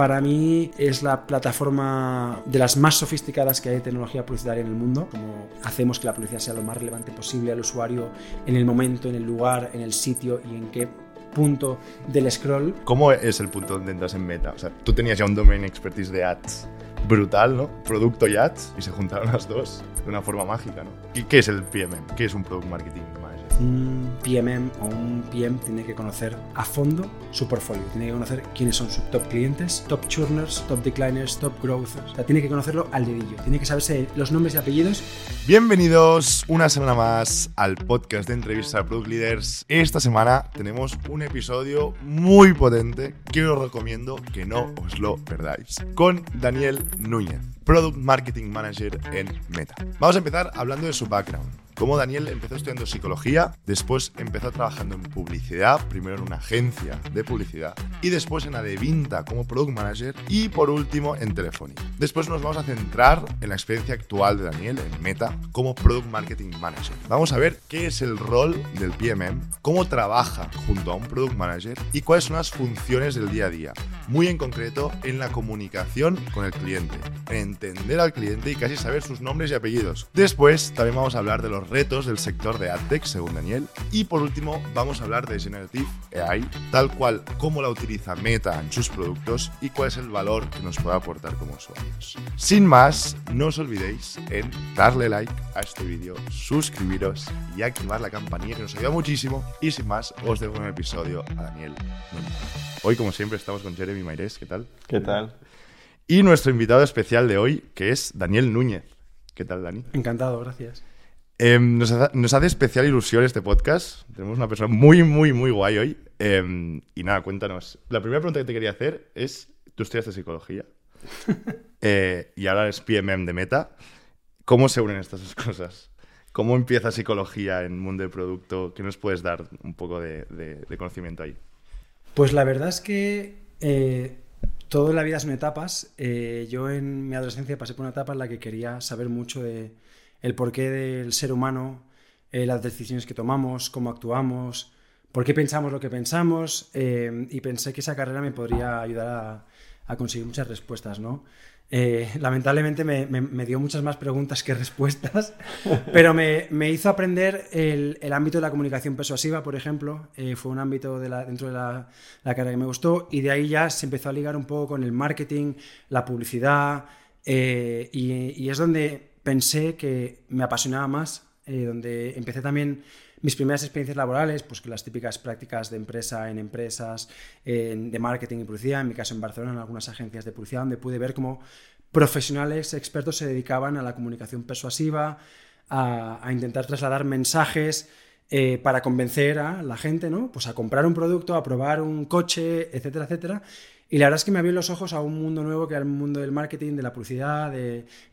Para mí es la plataforma de las más sofisticadas que hay de tecnología publicitaria en el mundo. Como hacemos que la publicidad sea lo más relevante posible al usuario en el momento, en el lugar, en el sitio y en qué punto del scroll. ¿Cómo es el punto donde entras en meta? O sea, tú tenías ya un domain expertise de ads brutal, ¿no? Producto y ads, y se juntaron las dos de una forma mágica, ¿no? ¿Y qué es el PMM? ¿Qué es un Product Marketing Manager? Un PMM o un PM tiene que conocer a fondo su portfolio, tiene que conocer quiénes son sus top clientes, top churners, top decliners, top growthers. O sea, tiene que conocerlo al dedillo, tiene que saberse los nombres y apellidos. Bienvenidos una semana más al podcast de entrevista a Product Leaders. Esta semana tenemos un episodio muy potente que os recomiendo que no os lo perdáis. Con Daniel Núñez, Product Marketing Manager en Meta. Vamos a empezar hablando de su background. Como Daniel empezó estudiando psicología, después empezó trabajando en publicidad, primero en una agencia de publicidad y después en Adevinta como Product Manager y por último en Telefónica. Después nos vamos a centrar en la experiencia actual de Daniel en Meta como Product Marketing Manager. Vamos a ver qué es el rol del PMM, cómo trabaja junto a un Product Manager y cuáles son las funciones del día a día, muy en concreto en la comunicación con el cliente, en entender al cliente y casi saber sus nombres y apellidos. Después también vamos a hablar de los retos del sector de AdTech, según Daniel. Y por último, vamos a hablar de Generative AI, tal cual cómo la utiliza Meta en sus productos y cuál es el valor que nos puede aportar como usuarios. Sin más, no os olvidéis en darle like a este vídeo, suscribiros y activar la campanilla que nos ayuda muchísimo. Y sin más, os dejo un episodio a Daniel. Hoy, como siempre, estamos con Jeremy Maires. ¿Qué tal? ¿Qué tal? Y nuestro invitado especial de hoy, que es Daniel Núñez. ¿Qué tal, Dani? Encantado, gracias. Em, nos, hace especial ilusión este podcast. Tenemos una persona muy, muy, muy guay hoy. Em, y nada, cuéntanos. La primera pregunta que te quería hacer es, tú estudiaste psicología eh, y ahora eres PMM de Meta. ¿Cómo se unen estas dos cosas? ¿Cómo empieza psicología en el mundo del producto? ¿Qué nos puedes dar un poco de, conocimiento ahí? Pues la verdad es que eh, todo en la vida son etapas. Eh, yo en mi adolescencia pasé por una etapa en la que quería saber mucho de el porqué del ser humano, eh, las decisiones que tomamos, cómo actuamos, por qué pensamos lo que pensamos, eh, y pensé que esa carrera me podría ayudar a, conseguir muchas respuestas, ¿no? Eh, lamentablemente me, dio muchas más preguntas que respuestas, pero me, hizo aprender el, ámbito de la comunicación persuasiva, por ejemplo. fue un ámbito de la, dentro de la, carrera que me gustó y de ahí ya se empezó a ligar un poco con el marketing, la publicidad y, es donde pensé que me apasionaba más, eh, donde empecé también mis primeras experiencias laborales, pues que las típicas prácticas de empresa en empresas, de marketing y publicidad, en mi caso en Barcelona, en algunas agencias de publicidad, donde pude ver cómo profesionales expertos se dedicaban a la comunicación persuasiva, a, intentar trasladar mensajes eh, para convencer a la gente, ¿no? Pues a comprar un producto, a probar un coche, etcétera, etcétera. Y la verdad es que me abrió los ojos a un mundo nuevo que era el mundo del marketing, de la publicidad y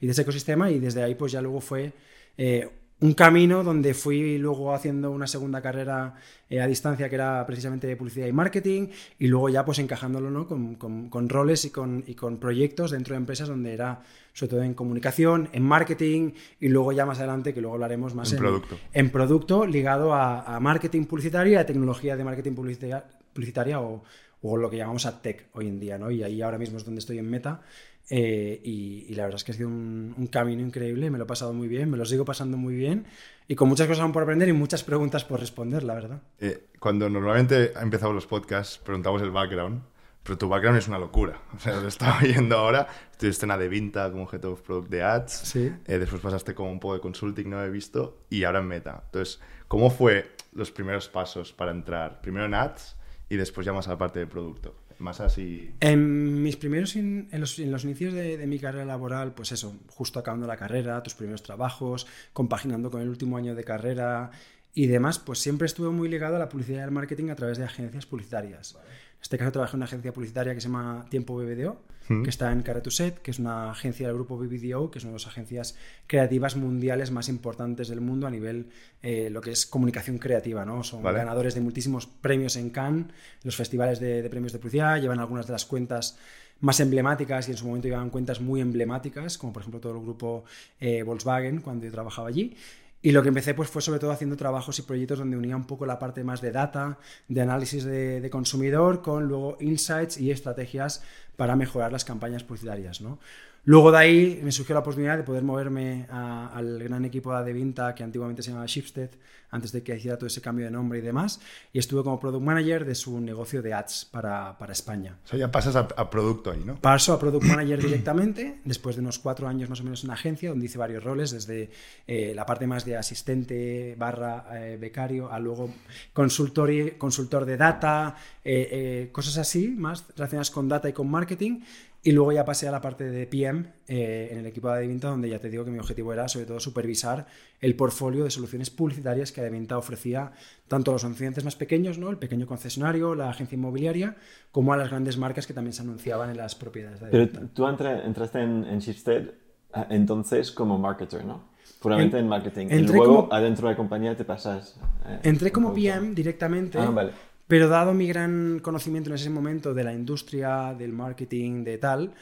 de ese ecosistema y desde ahí pues ya luego fue eh, un camino donde fui luego haciendo una segunda carrera eh, a distancia que era precisamente de publicidad y marketing y luego ya pues encajándolo ¿no? con, roles y con, y con proyectos dentro de empresas donde era sobre todo en comunicación, en marketing y luego ya más adelante que luego hablaremos más en, producto. En producto ligado a, a marketing publicitario y a tecnología de marketing publicitaria o o lo que llamamos a tech hoy en día, ¿no? Y ahí ahora mismo es donde estoy en Meta. Eh, y, la verdad es que ha sido un, camino increíble, me lo he pasado muy bien, me lo sigo pasando muy bien y con muchas cosas por aprender y muchas preguntas por responder, la verdad. Eh, cuando normalmente empezado los podcasts preguntamos el background, pero tu background es una locura. O sea, lo estaba viendo ahora, estuviste en Adevinta como Head of Product de Ads, sí. Eh, después pasaste como un poco de consulting, no he visto, y ahora en Meta. Entonces, ¿cómo fue los primeros pasos para entrar? Primero en Ads y después ya más a la parte de producto. Más así. En mis primeros, en, los, inicios de, mi carrera laboral, pues eso, justo acabando la carrera, tus primeros trabajos, compaginando con el último año de carrera y demás, pues siempre estuve muy ligado a la publicidad y al marketing a través de agencias publicitarias. En este caso trabajé en una agencia publicitaria que se llama Tiempo BBDO, que está en Caratuset, que es una agencia del grupo BBDO, que es una de las agencias creativas mundiales más importantes del mundo a nivel eh, lo que es comunicación creativa. ¿no? Son ganadores de muchísimos premios en Cannes, los festivales de, premios de publicidad, llevan algunas de las cuentas más emblemáticas y en su momento llevaban cuentas muy emblemáticas, como por ejemplo todo el grupo eh, Volkswagen cuando yo trabajaba allí. Y lo que empecé pues, fue sobre todo haciendo trabajos y proyectos donde unía un poco la parte más de data, de análisis de, consumidor, con luego insights y estrategias para mejorar las campañas publicitarias. ¿no? Luego de ahí me surgió la oportunidad de poder moverme al gran equipo de Adevinta que antiguamente se llamaba Shifted, antes de que hiciera todo ese cambio de nombre y demás, y estuve como product manager de su negocio de ads para, para España. O sea, ya pasas a, producto ahí, ¿no? Paso a product manager directamente, después de unos cuatro años más o menos en agencia, donde hice varios roles, desde eh, la parte más de asistente barra eh, becario, a luego consultor, consultor de data, eh, cosas así, más relacionadas con data y con marketing, y luego ya pasé a la parte de PM eh, en el equipo de Adevinta, donde ya te digo que mi objetivo era sobre todo supervisar el portfolio de soluciones publicitarias que Adevinta ofrecía tanto a los anunciantes más pequeños, ¿no? el pequeño concesionario, la agencia inmobiliaria, como a las grandes marcas que también se anunciaban en las propiedades de Adevinta. Pero tú entraste en, en Shifted ah, entonces como marketer, ¿no? Puramente en, marketing. Y luego adentro de la compañía te pasas. Eh, entré como PM directamente. Ah, vale. Pero dado mi gran conocimiento en ese momento de la industria, del marketing, de tal,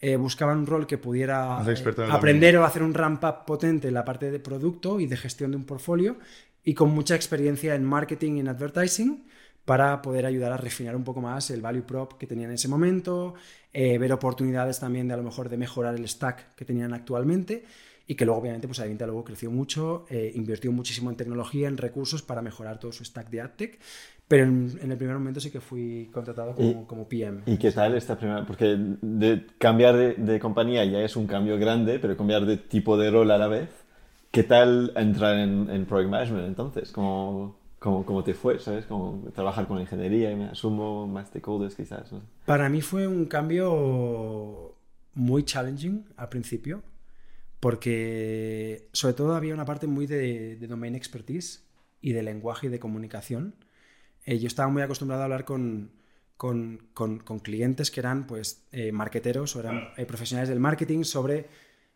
eh, buscaba un rol que pudiera eh, aprender o hacer un ramp-up potente en la parte de producto y de gestión de un portfolio y con mucha experiencia en marketing y en advertising para poder ayudar a refinar un poco más el value prop que tenían en ese momento, eh, ver oportunidades también de a lo mejor de mejorar el stack que tenían actualmente y que luego obviamente pues Adevinta luego creció mucho, invirtió muchísimo en tecnología, en recursos para mejorar todo su stack de AdTech pero en, el primer momento sí que fui contratado como, como PM. ¿Y qué tal esta primera? Porque de cambiar de, de, compañía ya es un cambio grande, pero cambiar de tipo de rol a la vez. ¿Qué tal entrar en, en Project Management entonces? ¿Cómo, cómo, cómo te fue? ¿Sabes? ¿Cómo trabajar con ingeniería y me asumo más stakeholders quizás? Para mí fue un cambio muy challenging al principio, porque sobre todo había una parte muy de, de domain expertise y de lenguaje y de comunicación eh, yo estaba muy acostumbrado a hablar con, con, con, clientes que eran pues eh, marketeros o eran eh, profesionales del marketing sobre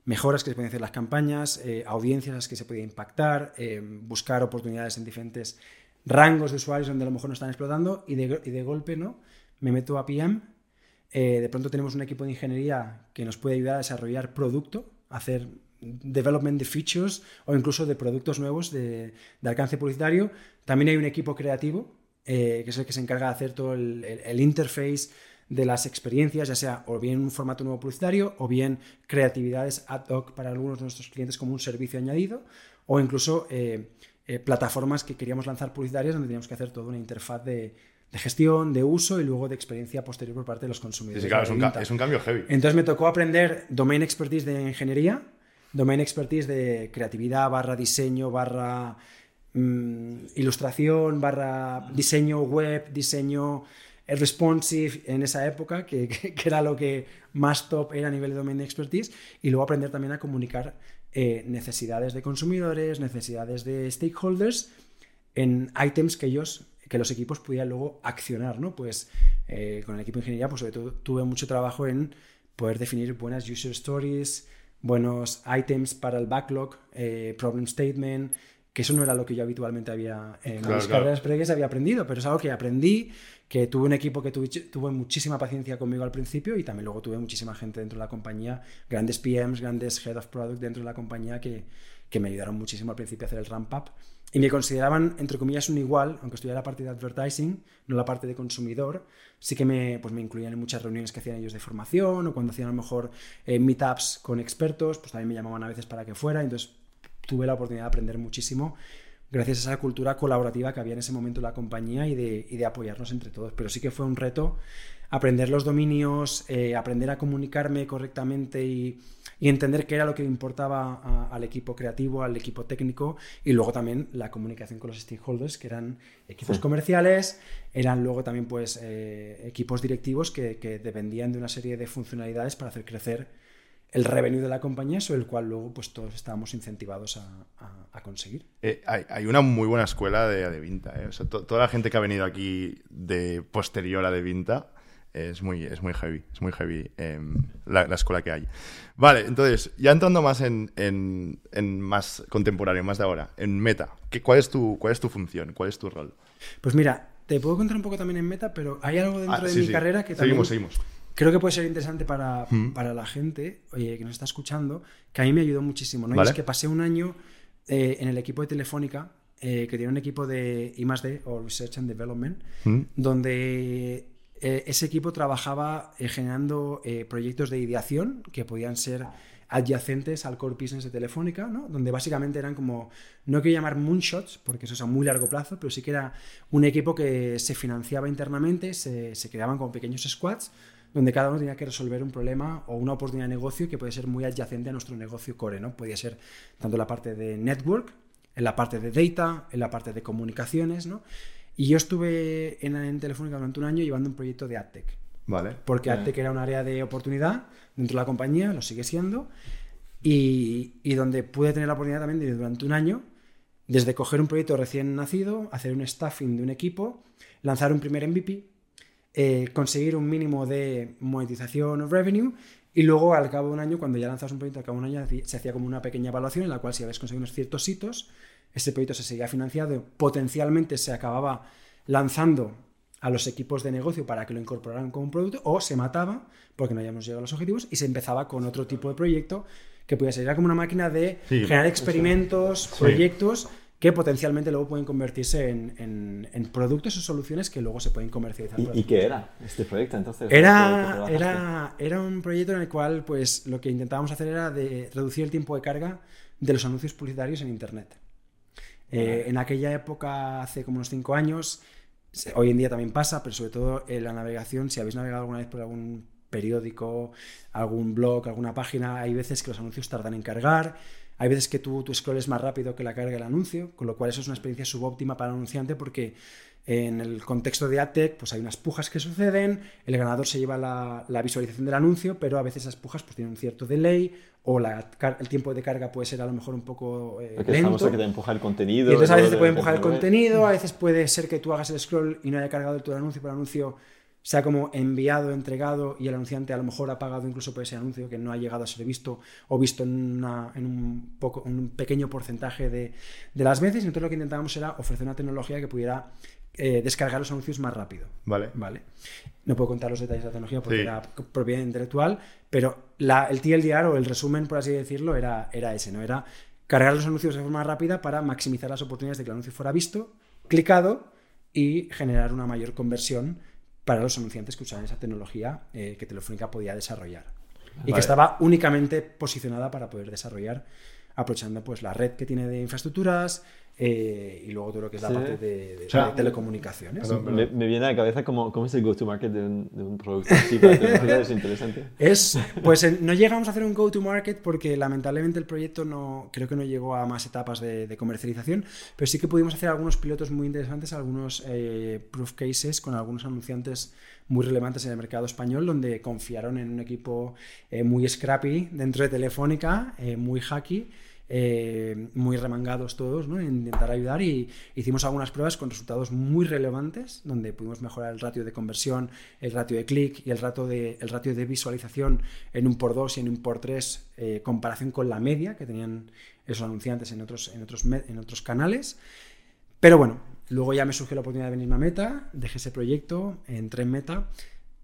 mejoras que se podían hacer las campañas, audiencias a las que se podía impactar, buscar oportunidades en diferentes rangos de usuarios donde a lo mejor no están explotando y de, y de golpe no me meto a PM. de pronto tenemos un equipo de ingeniería que nos puede ayudar a desarrollar producto, hacer development de features o incluso de productos nuevos de, alcance publicitario. También hay un equipo creativo eh, que es el que se encarga de hacer todo el, interface de las experiencias, ya sea o bien un formato nuevo publicitario o bien creatividades ad hoc para algunos de nuestros clientes como un servicio añadido o incluso eh, eh, plataformas que queríamos lanzar publicitarias donde teníamos que hacer toda una interfaz de, gestión, de uso y luego de experiencia posterior por parte de los consumidores. Sí, claro, es un, es un, cambio heavy. Entonces me tocó aprender domain expertise de ingeniería, domain expertise de creatividad barra diseño barra Mm, ilustración barra diseño web, diseño eh, responsive en esa época, que, era lo que más top era a nivel de domain expertise, y luego aprender también a comunicar eh, necesidades de consumidores, necesidades de stakeholders en items que ellos que los equipos pudieran luego accionar, ¿no? Pues eh, con el equipo de ingeniería, pues sobre todo tuve mucho trabajo en poder definir buenas user stories, buenos items para el backlog, problem statement, que eso no era lo que yo habitualmente había en mis carreras previas había aprendido, pero es algo que aprendí, que tuve un equipo que tuvo muchísima paciencia conmigo al principio y también luego tuve muchísima gente dentro de la compañía, grandes PMs, grandes Head of Product dentro de la compañía que, que me ayudaron muchísimo al principio a hacer el ramp up y me consideraban, entre comillas, un igual, aunque estuviera la parte de advertising, no la parte de consumidor, sí que me, pues me incluían en muchas reuniones que hacían ellos de formación o cuando hacían a lo mejor eh, meetups con expertos, pues también me llamaban a veces para que fuera, entonces tuve la oportunidad de aprender muchísimo gracias a esa cultura colaborativa que había en ese momento en la compañía y de, apoyarnos entre todos. Pero sí que fue un reto aprender los dominios, eh, aprender a comunicarme correctamente y, entender qué era lo que importaba al equipo creativo, al equipo técnico y luego también la comunicación con los stakeholders, que eran equipos comerciales, eran luego también pues eh, equipos directivos que, que dependían de una serie de funcionalidades para hacer crecer el revenue de la compañía sobre el cual luego pues todos estábamos incentivados a, conseguir. Eh, hay, una muy buena escuela de Adevinta. ¿eh? toda la gente que ha venido aquí de posterior a Adevinta es muy, es muy heavy, es muy heavy em, la, escuela que hay. Vale, entonces, ya entrando más en, más contemporáneo, más de ahora, en Meta, ¿qué, cuál, es tu, ¿cuál es tu función? ¿Cuál es tu rol? Pues mira, te puedo contar un poco también en Meta, pero hay algo dentro ah, de mi carrera que también... Seguimos, seguimos creo que puede ser interesante para, para la gente que nos está escuchando, que a mí me ayudó muchísimo. ¿no? es que pasé un año eh, en el equipo de Telefónica, eh, que tiene un equipo de I+.D. o Research and Development, donde eh, ese equipo trabajaba eh, generando eh, proyectos de ideación que podían ser adyacentes al core business de Telefónica, ¿no? donde básicamente eran como, no quiero llamar moonshots, porque eso es a muy largo plazo, pero sí que era un equipo que se financiaba internamente, se, se creaban como pequeños squads, donde cada uno tenía que resolver un problema o una oportunidad de negocio que puede ser muy adyacente a nuestro negocio core, ¿no? Podía ser tanto la parte de network, en la parte de data, en la parte de comunicaciones, ¿no? Y yo estuve en, en Telefónica durante un año llevando un proyecto de AdTech. Vale. Porque Bien. AdTech era un área de oportunidad dentro de la compañía, lo sigue siendo, y, y donde pude tener la oportunidad también de durante un año, desde coger un proyecto recién nacido, hacer un staffing de un equipo, lanzar un primer MVP, eh, conseguir un mínimo de monetización o revenue, y luego al cabo de un año, cuando ya lanzas un proyecto, al cabo de un año se hacía como una pequeña evaluación en la cual si habías conseguido unos ciertos hitos, ese proyecto se seguía financiado, potencialmente se acababa lanzando a los equipos de negocio para que lo incorporaran como un producto o se mataba porque no habíamos llegado a los objetivos y se empezaba con otro tipo de proyecto que podía ser como una máquina de Sí, generar experimentos, Sí. proyectos que potencialmente luego pueden convertirse en, en- en productos o soluciones que luego se pueden comercializar. ¿Y, qué era este proyecto entonces? ¿Qué- qué Era, trabajaste? era, era un proyecto en el cual pues, lo que intentábamos hacer era de reducir el tiempo de carga de los anuncios publicitarios en Internet. Eh, en aquella época, hace como unos 5 años, hoy en día también pasa, pero sobre todo en la navegación, si habéis navegado alguna vez por algún periódico, algún blog, alguna página, hay veces que los anuncios tardan en cargar, hay veces que tú, tu scroll es más rápido que la carga del anuncio, con lo cual eso es una experiencia subóptima para el anunciante porque en el contexto de AdTech pues hay unas pujas que suceden, el ganador se lleva la, la visualización del anuncio, pero a veces esas pujas pues tienen un cierto delay o la el tiempo de carga puede ser a lo mejor un poco eh, lento. famoso que te empuja el contenido. Y entonces a veces te puede de empujar el contenido, a veces puede ser que tú hagas el scroll y no haya cargado el anuncio, pero el anuncio sea como enviado, entregado y el anunciante a lo mejor ha pagado incluso por ese anuncio que no ha llegado a ser visto o visto en, una- en un, poco, un pequeño porcentaje de, de las veces. Entonces lo que intentábamos era ofrecer una tecnología que pudiera eh, descargar los anuncios más rápido. Vale. Vale. No puedo contar los detalles de la tecnología porque Sí. era propiedad intelectual, pero la- el TLDR o el resumen, por así decirlo, era, era ese, ¿no? Era cargar los anuncios de forma rápida para maximizar las oportunidades de que el anuncio fuera visto, clicado y generar una mayor conversión para los anunciantes que usaban esa tecnología eh, que Telefónica podía desarrollar. Y Vale. que estaba únicamente posicionada para poder desarrollar aprovechando pues la red que tiene de infraestructuras eh, y luego todo lo que es la Sí. parte de, de- O sea, de telecomunicaciones. Perdón, perdón. Me, me viene a la cabeza cómo, cómo es el go-to-market de un, de un producto así. es interesante. Es, pues en- no llegamos a hacer un go-to-market porque lamentablemente el proyecto no, creo que no llegó a más etapas de, de comercialización, pero sí que pudimos hacer algunos pilotos muy interesantes, algunos eh, proof cases con algunos anunciantes muy relevantes en el mercado español, donde confiaron en un equipo eh, muy scrappy dentro de Telefónica, eh, muy hacky. Eh, muy remangados todos, ¿no? En intentar ayudar y hicimos algunas pruebas con resultados muy relevantes, donde pudimos mejorar el ratio de conversión, el ratio de clic y el ratio de, visualización en un por 2 y en un por 3, eh, comparación con la media que tenían esos anunciantes en otros, en otros canales. Pero bueno, luego ya me surgió la oportunidad de venirme a Meta, dejé ese proyecto, entré en Meta,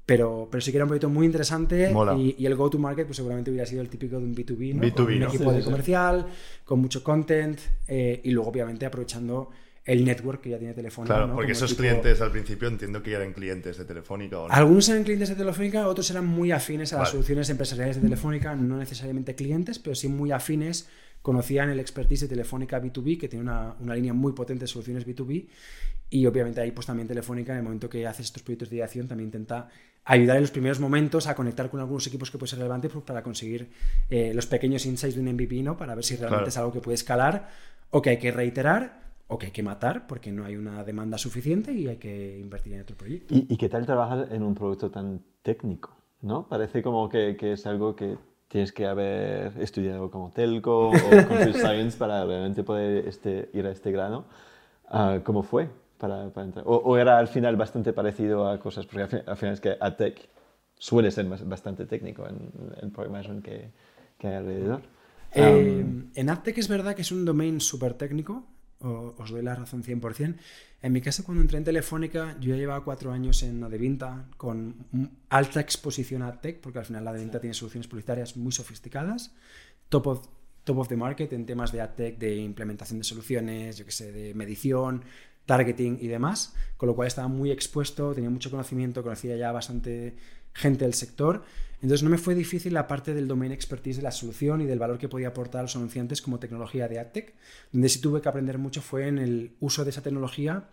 pero, pero sí que era un proyecto muy interesante y, y el go-to-market pues seguramente hubiera sido el típico de un B2B, ¿no? B2B, Con un ¿no? equipo Sí, de sí, comercial, con mucho content eh, y luego obviamente aprovechando el network que ya tiene Telefónica. Claro, ¿no? porque Como esos equipo- clientes al principio entiendo que ya eran clientes de Telefónica o no. Algunos eran clientes de Telefónica, otros eran muy afines a las Vale. soluciones empresariales de Telefónica, no necesariamente clientes, pero sí muy afines, conocían el expertise de Telefónica B2B, que tiene una, una línea muy potente de soluciones B2B, y obviamente ahí pues también Telefónica, en el momento que haces estos proyectos de ideación, también intenta ayudar en los primeros momentos a conectar con algunos equipos que puede ser relevante pues, para conseguir eh, los pequeños insights de un MVP, ¿no? Para ver si realmente Claro. es algo que puede escalar o que hay que reiterar o que hay que matar porque no hay una demanda suficiente y hay que invertir en otro proyecto. ¿Y, y qué tal trabajar en un producto tan técnico? ¿no? Parece como que, que es algo que tienes que haber estudiado como telco o computer science para realmente poder este, ir a este grano. Ah, ¿Cómo fue para, para entrar? O, o era al final bastante parecido a cosas? Porque al, fin- al final es que AdTech suele ser bas- bastante técnico en el management que, que hay alrededor. Eh, Um, en AdTech es verdad que es un domain súper técnico, o- os doy la razón 100%. En mi caso, cuando entré en Telefónica, yo ya llevaba cuatro años en Adevinta con alta exposición a AdTech, porque al final la Adevinta tiene soluciones publicitarias muy sofisticadas, top of, top of the market en temas de AdTech, de implementación de soluciones, yo que sé, de medición, targeting y demás, con lo cual estaba muy expuesto, tenía mucho conocimiento, conocía ya bastante gente del sector. Entonces no me fue difícil la parte del domain expertise de la solución y del valor que podía aportar a los anunciantes como tecnología de AdTech. Donde sí tuve que aprender mucho fue en el uso de esa tecnología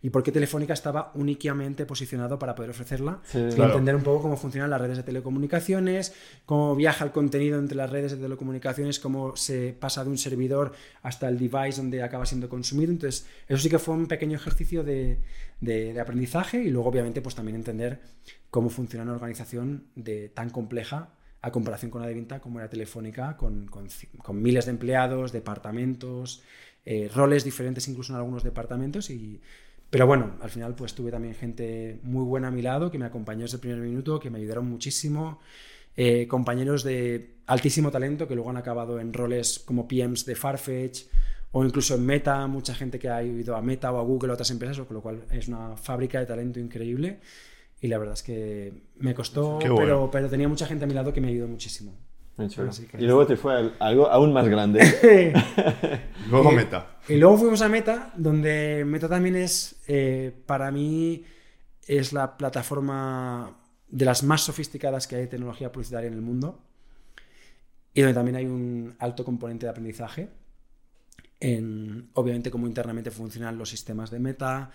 y por qué Telefónica estaba únicamente posicionado para poder ofrecerla Sí, y claro. entender un poco cómo funcionan las redes de telecomunicaciones, cómo viaja el contenido entre las redes de telecomunicaciones, cómo se pasa de un servidor hasta el device donde acaba siendo consumido. Entonces, eso sí que fue un pequeño ejercicio de, de- de aprendizaje y luego, obviamente, pues también entender cómo funciona una organización de, tan compleja a comparación con la de Vinta como era Telefónica, con, con con miles de empleados, departamentos, eh, roles diferentes incluso en algunos departamentos y pero bueno, al final pues tuve también gente muy buena a mi lado que me acompañó desde el primer minuto, que me ayudaron muchísimo, eh, compañeros de altísimo talento que luego han acabado en roles como PMs de Farfetch o incluso en Meta, mucha gente que ha ido a Meta o a Google o otras empresas, con lo cual es una fábrica de talento increíble y la verdad es que me costó, bueno. pero, pero tenía mucha gente a mi lado que me ayudó muchísimo. Así que- Y luego te fue al- algo aún más grande. Luego Eh, meta. Y luego fuimos a Meta, donde Meta también es, eh, para mí, es la plataforma de las más sofisticadas que hay de tecnología publicitaria en el mundo y donde también hay un alto componente de aprendizaje en, obviamente, cómo internamente funcionan los sistemas de Meta,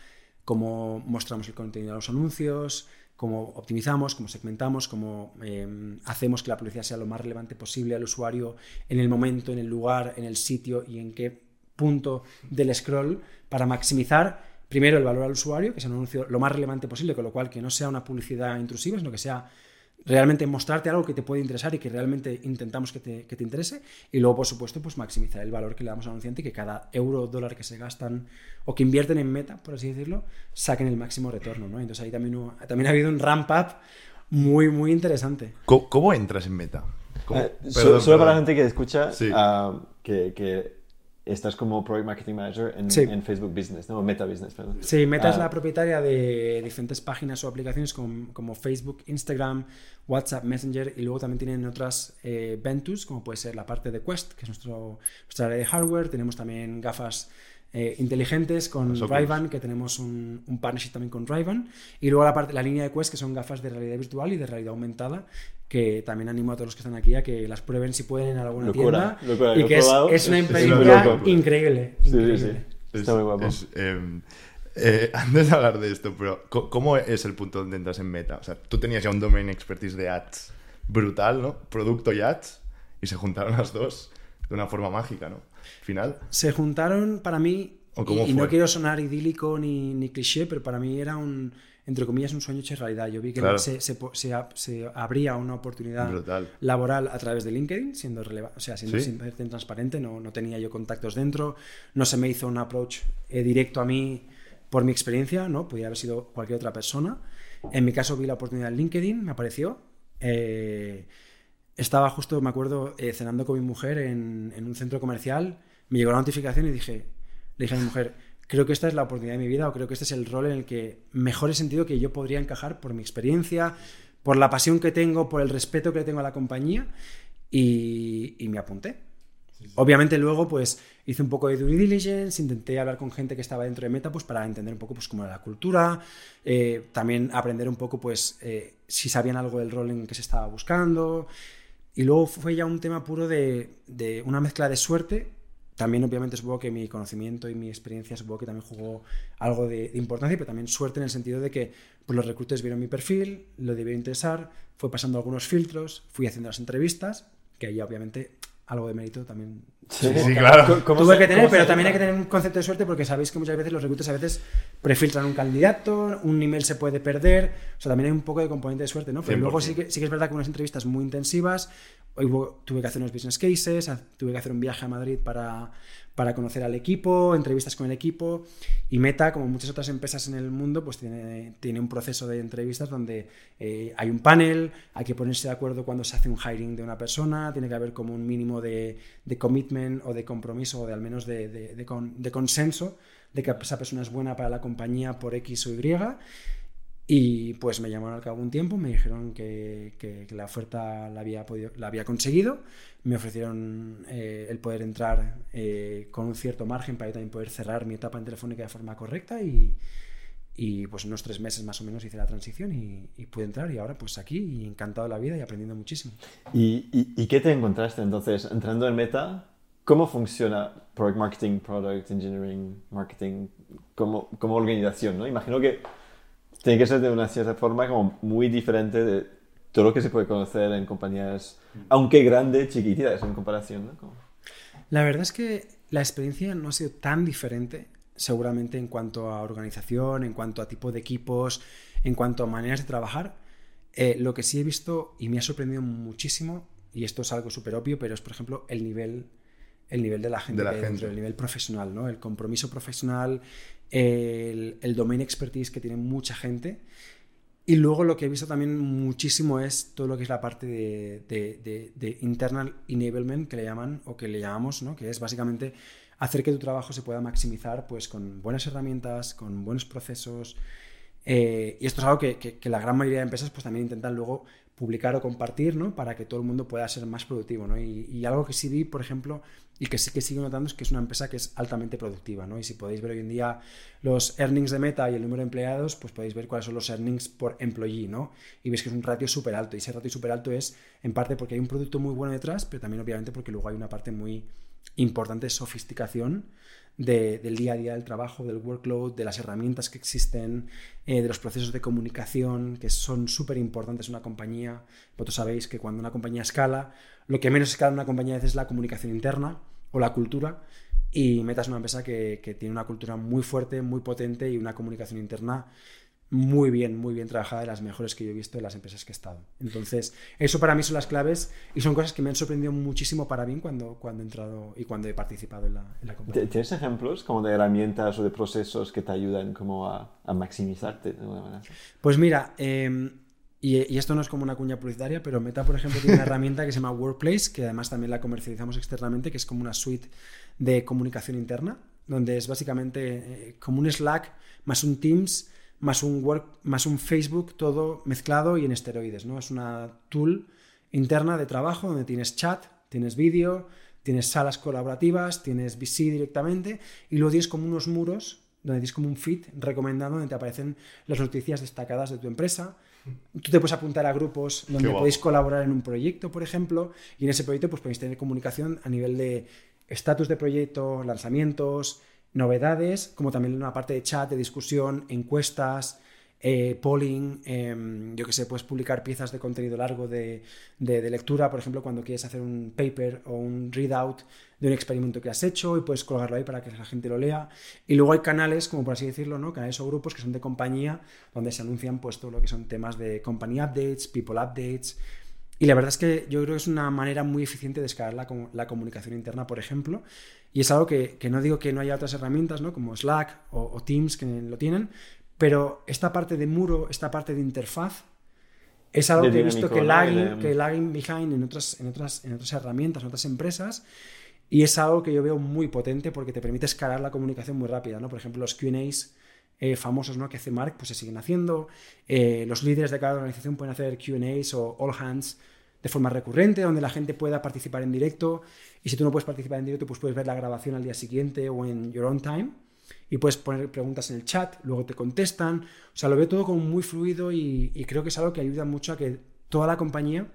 cómo mostramos el contenido de los anuncios, cómo optimizamos, cómo segmentamos, cómo eh, hacemos que la publicidad sea lo más relevante posible al usuario en el momento, en el lugar, en el sitio y en qué punto del scroll para maximizar primero el valor al usuario, que sea un anuncio lo más relevante posible, con lo cual que no sea una publicidad intrusiva, sino que sea realmente mostrarte algo que te puede interesar y que realmente intentamos que te, que te interese. Y luego, por supuesto, pues maximizar el valor que le damos al anunciante y que cada euro o dólar que se gastan o que invierten en meta, por así decirlo, saquen el máximo retorno. ¿no? Entonces ahí también, hubo- también ha habido un ramp up muy, muy interesante. ¿Cómo, cómo entras en meta? ¿Cómo? Eh, Perdón, solo para la gente que escucha, Sí. ah, que, que estás como Product Marketing Manager en, Sí. en Facebook Business, ¿no? Meta Business, perdón. Sí, Meta es Ah, la propietaria de diferentes páginas o aplicaciones como, como Facebook, Instagram, WhatsApp, Messenger y luego también tienen otras eh, Ventus, como puede ser la parte de Quest, que es nuestro, nuestra área de hardware. Tenemos también gafas eh, inteligentes con Los Oculus. ray que tenemos un, un partnership también con ray Y luego la, parte, la línea de Quest, que son gafas de realidad virtual y de realidad aumentada, que también animo a todos los que están aquí a que las prueben si pueden en alguna Locura, tienda. locura, y que es, es una experiencia increíble. Sí, sí, increíble. sí. Está muy guapo. es, em, eh, antes de hablar de esto, pero ¿cómo es el punto donde entras en meta? O sea, tú tenías ya un domain expertise de ads brutal, ¿no? Producto y ads, y se juntaron las dos de una forma mágica, ¿no? Al final. se juntaron para mí, ¿O cómo y, y no quiero sonar idílico ni, ni cliché, pero para mí era un, entre comillas, un sueño hecho realidad. Yo vi que Claro. se, se se se abría una oportunidad Brutal. laboral a través de LinkedIn, siendo releva- o sea, siendo Sí. 100% transparente, no, no tenía yo contactos dentro, no se me hizo un approach eh, directo a mí por mi experiencia, ¿no? Podría haber sido cualquier otra persona. En mi caso vi la oportunidad en LinkedIn, me apareció. eh, estaba justo, me acuerdo, eh, cenando con mi mujer en, en un centro comercial, me llegó la notificación y dije, le dije a mi mujer, creo que esta es la oportunidad de mi vida o creo que este es el rol en el que mejor he sentido que yo podría encajar por mi experiencia, por la pasión que tengo, por el respeto que le tengo a la compañía y, y me apunté. Obviamente luego pues hice un poco de due diligence, intenté hablar con gente que estaba dentro de Meta pues para entender un poco pues cómo era la cultura, eh, también aprender un poco pues eh, si sabían algo del rol en el que se estaba buscando y luego fue ya un tema puro de, de una mezcla de suerte. También obviamente supongo que mi conocimiento y mi experiencia supongo que también jugó algo de, importancia, pero también suerte en el sentido de que pues, los reclutadores vieron mi perfil, lo debió interesar, fue pasando algunos filtros, fui haciendo las entrevistas, que ahí obviamente algo de mérito también Sí, Sí, claro. ¿Cómo- cómo tuve se- que tener, cómo pero se- también hay que tener un concepto de suerte porque sabéis que muchas veces los reclutas a veces prefiltran un candidato, un email se puede perder, o sea, también hay un poco de componente de suerte, ¿no? Pero 100%. luego sí que, sí que es verdad que unas entrevistas muy intensivas, hubo- tuve que hacer unos business cases, tuve que hacer un viaje a Madrid para, para conocer al equipo, entrevistas con el equipo y Meta, como muchas otras empresas en el mundo, pues tiene, tiene un proceso de entrevistas donde eh, hay un panel, hay que ponerse de acuerdo cuando se hace un hiring de una persona, tiene que haber como un mínimo de, de commitment o de compromiso o de al menos de, de- de con- de consenso de que esa persona es buena para la compañía por X o Y. Y pues me llamaron al cabo de un tiempo, me dijeron que, la oferta la había, podido, la había conseguido, me ofrecieron eh, el poder entrar eh, con un cierto margen para también poder cerrar mi etapa en Telefónica de forma correcta y, y pues unos tres meses más o menos hice la transición y, y, pude entrar y ahora pues aquí y encantado de la vida y aprendiendo muchísimo. ¿Y, y, y qué te encontraste entonces entrando en Meta? ¿Cómo funciona Product Marketing, Product Engineering, Marketing como, como organización? ¿no? Imagino que tiene que ser de una cierta forma como muy diferente de todo lo que se puede conocer en compañías, aunque grandes, chiquititas en comparación. ¿no? La verdad es que la experiencia no ha sido tan diferente, seguramente en cuanto a organización, en cuanto a tipo de equipos, en cuanto a maneras de trabajar. Eh, lo que sí he visto y me ha sorprendido muchísimo, y esto es algo súper obvio, pero es, por ejemplo, el nivel el nivel de la gente, de dentro, el nivel profesional, ¿no? El compromiso profesional, el, el domain expertise que tiene mucha gente. Y luego lo que he visto también muchísimo es todo lo que es la parte de, de, de, internal enablement, que le llaman, o que le llamamos, ¿no? que es básicamente hacer que tu trabajo se pueda maximizar pues, con buenas herramientas, con buenos procesos. Eh, y esto es algo que, que, que, la gran mayoría de empresas pues, también intentan luego publicar o compartir, ¿no? Para que todo el mundo pueda ser más productivo, ¿no? Y, algo que sí vi, por ejemplo, y que sí que sigo notando es que es una empresa que es altamente productiva, ¿no? Y si podéis ver hoy en día los earnings de Meta y el número de empleados, pues podéis ver cuáles son los earnings por employee, ¿no? Y veis que es un ratio súper alto. Y ese ratio súper alto es en parte porque hay un producto muy bueno detrás, pero también obviamente porque luego hay una parte muy importante de sofisticación del día a día del trabajo, del workload, de las herramientas que existen, eh, de los procesos de comunicación que son súper importantes en una compañía. Vosotros sabéis que cuando una compañía escala, lo que menos escala en una compañía es la comunicación interna o la cultura. Y Meta es una empresa que, que tiene una cultura muy fuerte, muy potente y una comunicación interna muy bien, muy bien trabajada, de las mejores que yo he visto en las empresas que he estado. Entonces, eso para mí son las claves y son cosas que me han sorprendido muchísimo para mí cuando, cuando he entrado y cuando he participado en la, en la compañía. ¿Tienes ejemplos como de herramientas o de procesos que te ayudan como a, a maximizarte de alguna manera? Pues mira, eh, y, esto no es como una cuña publicitaria, pero Meta, por ejemplo, tiene una herramienta que se llama Workplace, que además también la comercializamos externamente, que es como una suite de comunicación interna, donde es básicamente eh, como un Slack más un Teams más un, work, más un Facebook, todo mezclado y en esteroides, ¿no? Es una tool interna de trabajo donde tienes chat, tienes vídeo, tienes salas colaborativas, tienes VC directamente y luego tienes como unos muros donde tienes como un feed recomendado donde te aparecen las noticias destacadas de tu empresa. Tú te puedes apuntar a grupos donde podéis colaborar en un proyecto, por ejemplo, y en ese proyecto pues podéis tener comunicación a nivel de estatus de proyecto, lanzamientos, novedades, como también una parte de chat, de discusión, encuestas, eh, polling, em, yo que sé, puedes publicar piezas de contenido largo de, de, lectura, por ejemplo, cuando quieres hacer un paper o un readout de un experimento que has hecho y puedes colgarlo ahí para que la gente lo lea. Y luego hay canales, como por así decirlo, ¿no? canales o grupos que son de compañía, donde se anuncian pues todo lo que son temas de company updates, people updates. Y la verdad es que yo creo que es una manera muy eficiente de escalar la, la comunicación interna, por ejemplo, y es algo que, que, no digo que no haya otras herramientas, ¿no? como Slack o, o, Teams que lo tienen, pero esta parte de muro, esta parte de interfaz, es algo que he visto que lagging, que lagging behind en otras, en, otras, en otras herramientas, en otras empresas, y es algo que yo veo muy potente porque te permite escalar la comunicación muy rápida. ¿no? Por ejemplo, los QAs eh, famosos ¿no? que hace Mark pues se siguen haciendo, eh, los líderes de cada organización pueden hacer QAs o all hands de forma recurrente, donde la gente pueda participar en directo. Y si tú no puedes participar en directo, pues puedes ver la grabación al día siguiente o en your own time. Y puedes poner preguntas en el chat, luego te contestan. O sea, lo veo todo como muy fluido y, creo que es algo que ayuda mucho a que toda la compañía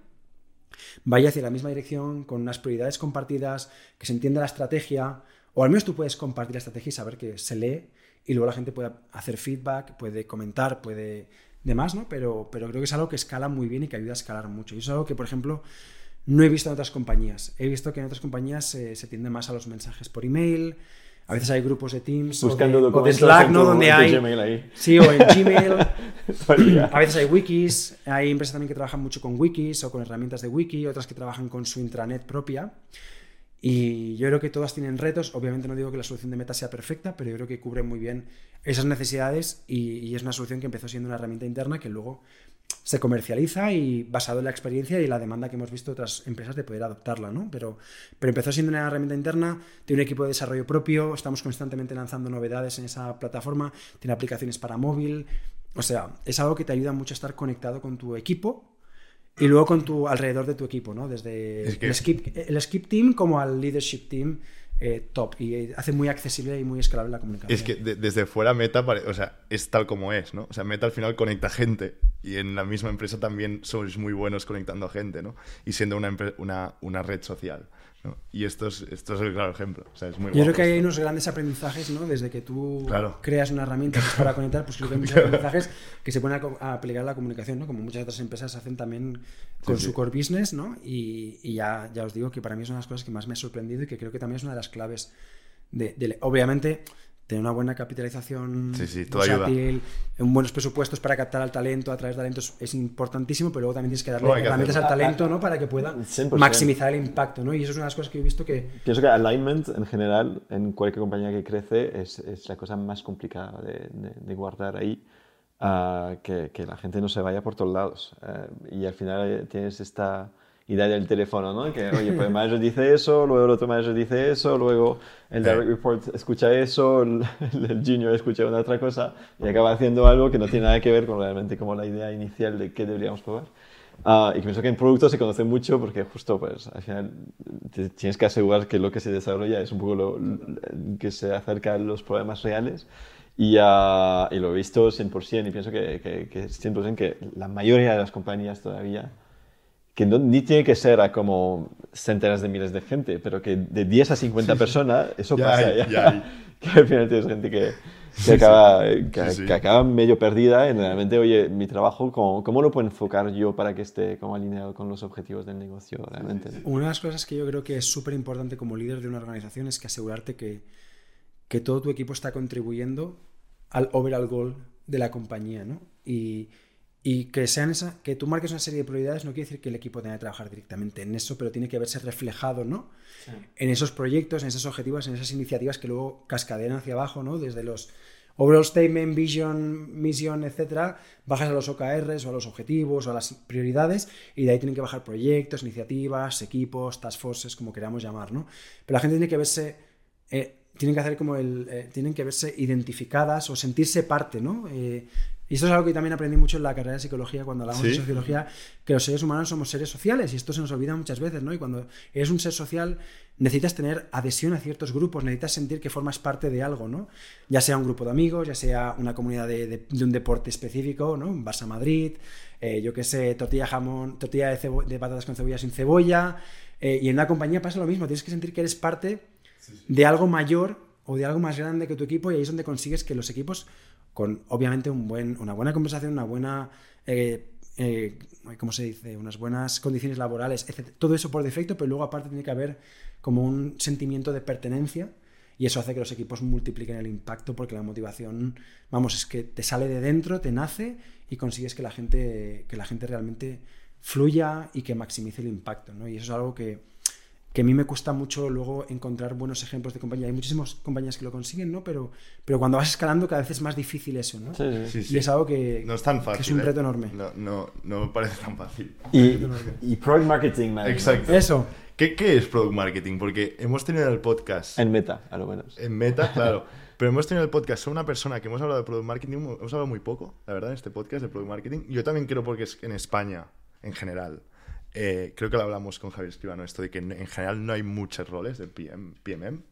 vaya hacia la misma dirección, con unas prioridades compartidas, que se entienda la estrategia, o al menos tú puedes compartir la estrategia y saber que se lee y luego la gente puede hacer feedback, puede comentar, puede demás, ¿no? Pero, pero creo que es algo que escala muy bien y que ayuda a escalar mucho. Y eso es algo que, por ejemplo, no he visto en otras compañías. He visto que en otras compañías se, se tiende más a los mensajes por email. A veces hay grupos de Teams Buscando o, de, Slack, ¿no? Donde hay... Ahí. Sí, o en Gmail. a veces hay wikis. Hay empresas también que trabajan mucho con wikis o con herramientas de wiki, otras que trabajan con su intranet propia. Y yo creo que todas tienen retos. Obviamente no digo que la solución de Meta sea perfecta, pero yo creo que cubre muy bien esas necesidades y, y, es una solución que empezó siendo una herramienta interna que luego se comercializa y basado en la experiencia y la demanda que hemos visto de otras empresas de poder adoptarla, ¿no? Pero, pero empezó siendo una herramienta interna, tiene un equipo de desarrollo propio, estamos constantemente lanzando novedades en esa plataforma, tiene aplicaciones para móvil, O sea, es algo que te ayuda mucho a estar conectado con tu equipo y luego con tu alrededor de tu equipo, ¿no? Desde Es que- el, skip, el skip team como al leadership team eh, top. Y eh, hace muy accesible y muy escalable la comunicación. Es que de- desde fuera Meta, pare- o sea, es tal como es, ¿no? O sea, Meta al final conecta gente y en la misma empresa también sois muy buenos conectando a gente, ¿no? Y siendo una, una, una red social, ¿no? Y esto es, esto es el claro ejemplo. O sea, es muy Yo creo que hay esto. unos grandes aprendizajes, ¿no? Desde que tú Claro. creas una herramienta es para conectar, pues creo que hay muchos aprendizajes que se ponen a, a aplicar a la comunicación, ¿no? Como muchas otras empresas hacen también con Sí, su sí. core business, ¿no? Y, y ya, ya os digo que para mí es una de las cosas que más me ha sorprendido y que creo que también es una de las claves de, de- obviamente tener una buena capitalización Sí, sí, buenos presupuestos para captar al talento a través de talentos es importantísimo, pero luego también tienes que darle No, hay que herramientas al talento, ¿no? Para que pueda 100%. maximizar el impacto, ¿no? Y eso es una de las cosas que he visto que Pienso que alignment en general en cualquier compañía que crece es, es la cosa más complicada de, de- de guardar ahí, ah, que, que la gente no se vaya por todos lados. Eh, y al final eh, tienes esta idea del teléfono, ¿no? Que, oye, pues el manager dice eso, luego el otro manager dice eso, luego el direct report escucha eso, el, el junior escucha una otra cosa y acaba haciendo algo que no tiene nada que ver con realmente como la idea inicial de qué deberíamos probar. Ah, y pienso que en productos se conoce mucho porque justo pues al final te tienes que asegurar que lo que se desarrolla es un poco lo, lo- que se acerca a los problemas reales y, ah, y lo he visto 100% y pienso que, que, que es 100% que la mayoría de las compañías todavía que no, ni tiene que ser a como centenas de miles de gente, pero que de 10 a 50 personas eso Ya pasa hay, ya. ya hay. que al final tienes gente que, que acaba, que, Sí, sí. que acaba medio perdida en realmente, oye, mi trabajo, ¿cómo, ¿cómo lo puedo enfocar yo para que esté como alineado con los objetivos del negocio realmente? Una de las cosas que yo creo que es súper importante como líder de una organización es que asegurarte que, que todo tu equipo está contribuyendo al overall goal de la compañía, ¿no? Y, y que sean esa, que tú marques una serie de prioridades no quiere decir que el equipo tenga que trabajar directamente en eso, pero tiene que verse reflejado, ¿no? En esos proyectos, en esos objetivos, en esas iniciativas que luego cascadean hacia abajo, ¿no? Desde los overall statement, vision, mission, etcétera, bajas a los OKRs o a los objetivos o a las prioridades y de ahí tienen que bajar proyectos, iniciativas, equipos, task forces, como queramos llamar, ¿no? Pero la gente tiene que verse, eh, tienen que hacer como el, eh, tienen que verse identificadas o sentirse parte, ¿no? Eh, y esto es algo que también aprendí mucho en la carrera de psicología cuando hablamos de sociología, que los seres humanos somos seres sociales y esto se nos olvida muchas veces, ¿no? Y cuando eres un ser social necesitas tener adhesión a ciertos grupos, necesitas sentir que formas parte de algo, ¿no? Ya sea un grupo de amigos, ya sea una comunidad de, de- de un deporte específico, ¿no? Un Barça Madrid, eh, yo qué sé, tortilla jamón, tortilla de, de patatas con cebolla sin cebolla. eh, y en una compañía pasa lo mismo, tienes que sentir que eres parte de algo mayor o de algo más grande que tu equipo y ahí es donde consigues que los equipos con obviamente un buen, una buena conversación, una buena, eh, eh, ¿cómo se dice? Unas buenas condiciones laborales, etc. Todo eso por defecto, pero luego aparte tiene que haber como un sentimiento de pertenencia y eso hace que los equipos multipliquen el impacto porque la motivación, vamos, es que te sale de dentro, te nace y consigues que la gente, que la gente realmente fluya y que maximice el impacto, ¿no? Y eso es algo que, que a mí me cuesta mucho luego encontrar buenos ejemplos de compañía. Hay muchísimas compañías que lo consiguen, ¿no? Pero, pero cuando vas escalando cada vez es más difícil eso, ¿no? Sí, sí. Sí. Y es algo que, No es tan que fácil. es un ¿eh? reto enorme. No, no, no me parece tan fácil. Y, y Product Marketing Management. Exacto. Eso. ¿Qué, qué es Product Marketing? Porque hemos tenido en el podcast, En meta, a lo menos. en Meta, claro, pero hemos tenido en el podcast a una persona que hemos hablado de Product Marketing, hemos hablado muy poco, la verdad, en este podcast de Product Marketing. Yo también creo porque es en España, en general, eh, creo que lo hablamos con Javier Escribano, esto de que en en general no hay muchos roles de PM, PMM.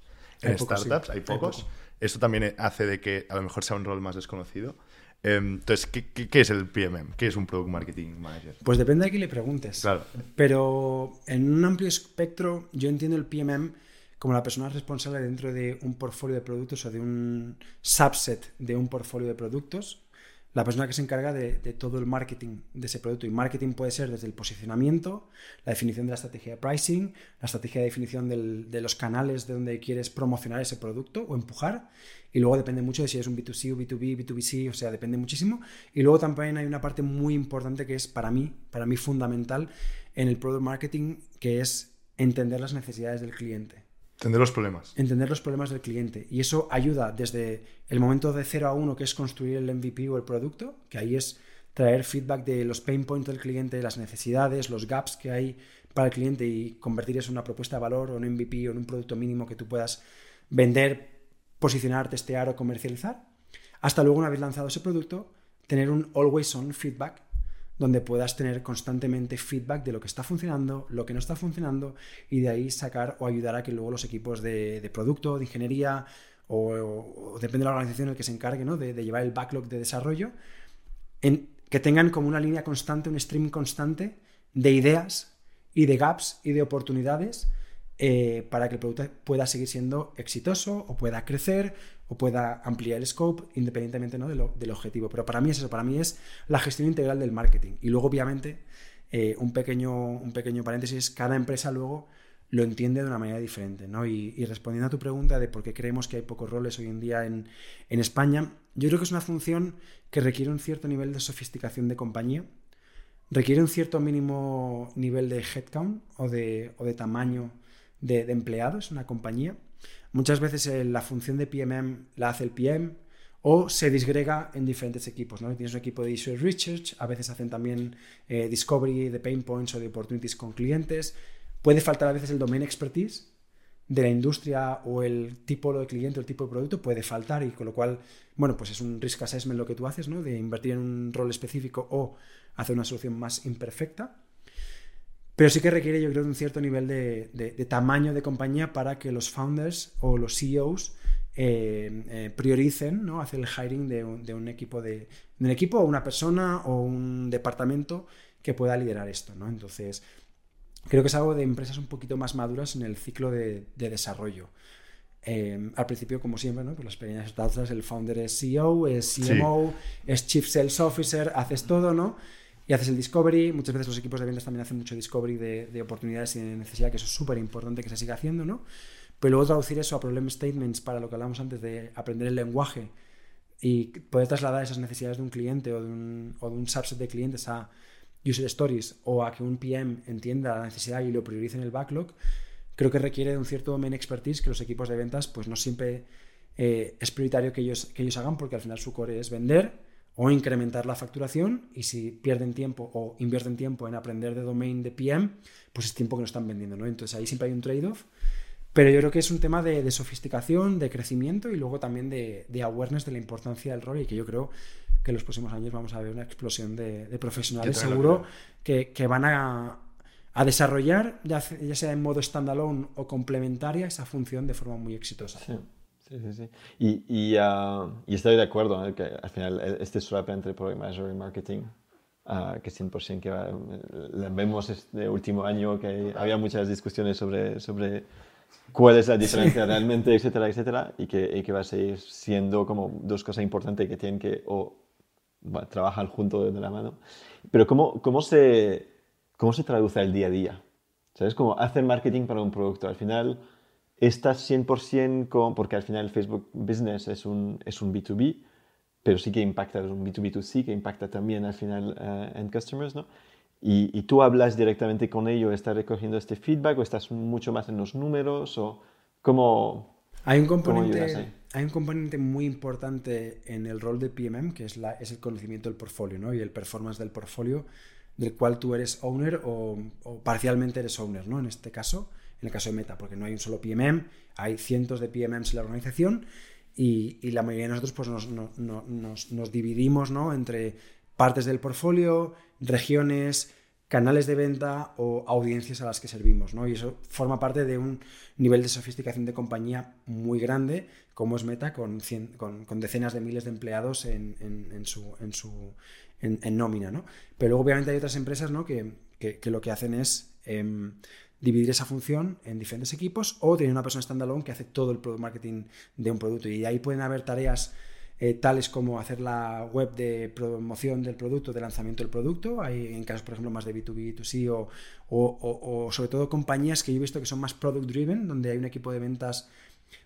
En Hay pocos, sí. startups hay Hay pocos. poco. Esto también hace de que a lo mejor sea un rol más desconocido. Eh, entonces, ¿qué, qué, qué es el PMM? ¿Qué es un Product Marketing Manager? Pues depende de quién le preguntes. Claro. Pero en un amplio espectro, yo entiendo el PMM como la persona responsable dentro de un portfolio de productos o de un subset de un portfolio de productos. La persona que se encarga de, todo el marketing de ese producto. Y marketing puede ser desde el posicionamiento, la definición de la estrategia de pricing, la estrategia de definición del- de los canales de donde quieres promocionar ese producto o empujar. Y luego depende mucho de si es un B2C o B2B, B2BC, o sea, depende muchísimo. Y luego también hay una parte muy importante que es para mí, para mí fundamental en el product marketing, que es entender las necesidades del cliente Entender los problemas. entender los problemas del cliente. Y eso ayuda desde el momento de 0 a 1, que es construir el MVP o el producto, que ahí es traer feedback de los pain points del cliente, las necesidades, los gaps que hay para el cliente y convertir eso en una propuesta de valor o en un MVP o en un producto mínimo que tú puedas vender, posicionar, testear o comercializar. Hasta luego, una vez lanzado ese producto, tener un always on feedback donde puedas tener constantemente feedback de lo que está funcionando, lo que no está funcionando y de ahí sacar o ayudar a que luego los equipos de, producto, de ingeniería o, depende de la organización en que se encargue ¿no? de, llevar el backlog de desarrollo, que tengan como una línea constante, un stream constante de ideas y de gaps y de oportunidades eh, para que el producto pueda seguir siendo exitoso o pueda crecer o pueda ampliar el scope independientemente ¿no? del objetivo. Pero para mí es eso, para mí es la gestión integral del marketing. Y luego, obviamente, eh, un, pequeño, un pequeño paréntesis, cada empresa luego lo entiende de una manera diferente. ¿no? Y, respondiendo a tu pregunta de por qué creemos que hay pocos roles hoy en día en, en España, yo creo que es una función que requiere un cierto nivel de sofisticación de compañía, requiere un cierto mínimo nivel de headcount o de, o de tamaño de, de empleados en una compañía Muchas veces eh, la función de PMM la hace el PM o se disgrega en diferentes equipos. ¿no? Tienes un equipo de Issue Research, a veces hacen también eh, Discovery de Pain Points o de Opportunities con clientes. Puede faltar a veces el Domain Expertise de la industria o el tipo de cliente o el tipo de producto puede faltar y con lo cual, bueno, pues es un risk assessment lo que tú haces, ¿no? De invertir en un rol específico o hacer una solución más imperfecta. Pero sí que requiere, yo creo, un cierto nivel de, tamaño de compañía para que los founders o los CEOs eh, eh, prioricen ¿no? hacer el hiring de un, equipo de, un equipo o una persona o un departamento que pueda liderar esto. ¿no? Entonces, creo que es algo de empresas un poquito más maduras en el ciclo de, desarrollo. Eh, al principio, como siempre, ¿no? pues las pequeñas startups, el founder es CEO, es CMO, es Chief Sales Officer, haces todo, ¿no? Y haces el discovery. Muchas veces los equipos de ventas también hacen mucho discovery de, oportunidades y de necesidad, que eso es súper importante que se siga haciendo, ¿no? Pero luego traducir eso a problem statements para lo que hablamos antes de aprender el lenguaje y poder trasladar esas necesidades de un cliente o de un, o de un subset de clientes a user stories o a que un PM entienda la necesidad y lo priorice en el backlog, creo que requiere de un cierto domain expertise que los equipos de ventas pues no siempre eh, es prioritario que ellos, que ellos hagan porque al final su core es vender o incrementar la facturación y si pierden tiempo o invierten tiempo en aprender de domain de PM, pues es tiempo que no están vendiendo, ¿no? Entonces ahí siempre hay un trade-off, pero yo creo que es un tema de, sofisticación, de crecimiento y luego también de, awareness de la importancia del rol y que yo creo que en los próximos años vamos a ver una explosión de, profesionales seguro que, van a, desarrollar, ya, sea en modo standalone o complementaria, esa función de forma muy exitosa. Sí, sí, sí. Y, y, uh, y estoy de acuerdo ¿eh? que al final e, este swap entre Product Manager y Marketing, uh, que 100% que va, vemos este último año que había muchas discusiones sobre, sobre cuál es la diferencia realmente, etcétera, etcétera, y que, y que va a seguir siendo como dos cosas importantes que tienen que o bueno, trabajar juntos de la mano. Pero ¿cómo, cómo, se, ¿cómo se traduce al día a día? ¿Sabes? Como hacer marketing para un producto. Al final estás 100% con, porque al final Facebook Business es un, es un B2B, pero sí que impacta, es un B2B2C que impacta también al final uh, en customers, ¿no? Y, y, tú hablas directamente con ellos, estás recogiendo este feedback o estás mucho más en los números o cómo... Hay un componente, hay un componente muy importante en el rol de PMM que es, la, es el conocimiento del portfolio ¿no? y el performance del portfolio del cual tú eres owner o, o parcialmente eres owner, ¿no? En este caso en el caso de Meta, porque no hay un solo PMM, hay cientos de PMMs en la organización y, la mayoría de nosotros pues, nos, dividimos ¿no? entre partes del portfolio, regiones, canales de venta o audiencias a las que servimos. ¿no? Y eso forma parte de un nivel de sofisticación de compañía muy grande, como es Meta, con, con, decenas de miles de empleados en, su, en, su en, nómina. ¿no? Pero luego obviamente hay otras empresas ¿no? que, lo que hacen es... Em, dividir esa función en diferentes equipos o tener una persona standalone que hace todo el product marketing de un producto. Y ahí pueden haber tareas eh, tales como hacer la web de promoción del producto, de lanzamiento del producto. Hay en casos, por ejemplo, más de B2B, B2C o, o, sobre todo compañías que yo he visto que son más product driven, donde hay un equipo de ventas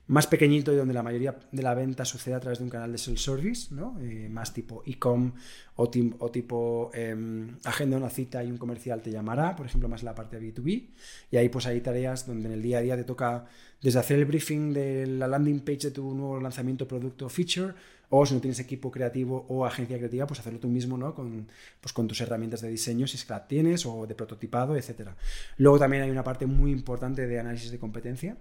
más pequeñito y donde la mayoría de la venta sucede a través de un canal de self-service, ¿no? Eh, más tipo e-com o, tipo em, agenda una cita y un comercial te llamará, por ejemplo, más la parte de B2B. Y ahí pues hay tareas donde en el día a día te toca desde hacer el briefing de la landing page de tu nuevo lanzamiento, producto o feature, o si no tienes equipo creativo o agencia creativa, pues hacerlo tú mismo, ¿no? Con, pues con tus herramientas de diseño, si es que la tienes, o de prototipado, etc. Luego también hay una parte muy importante de análisis de competencia,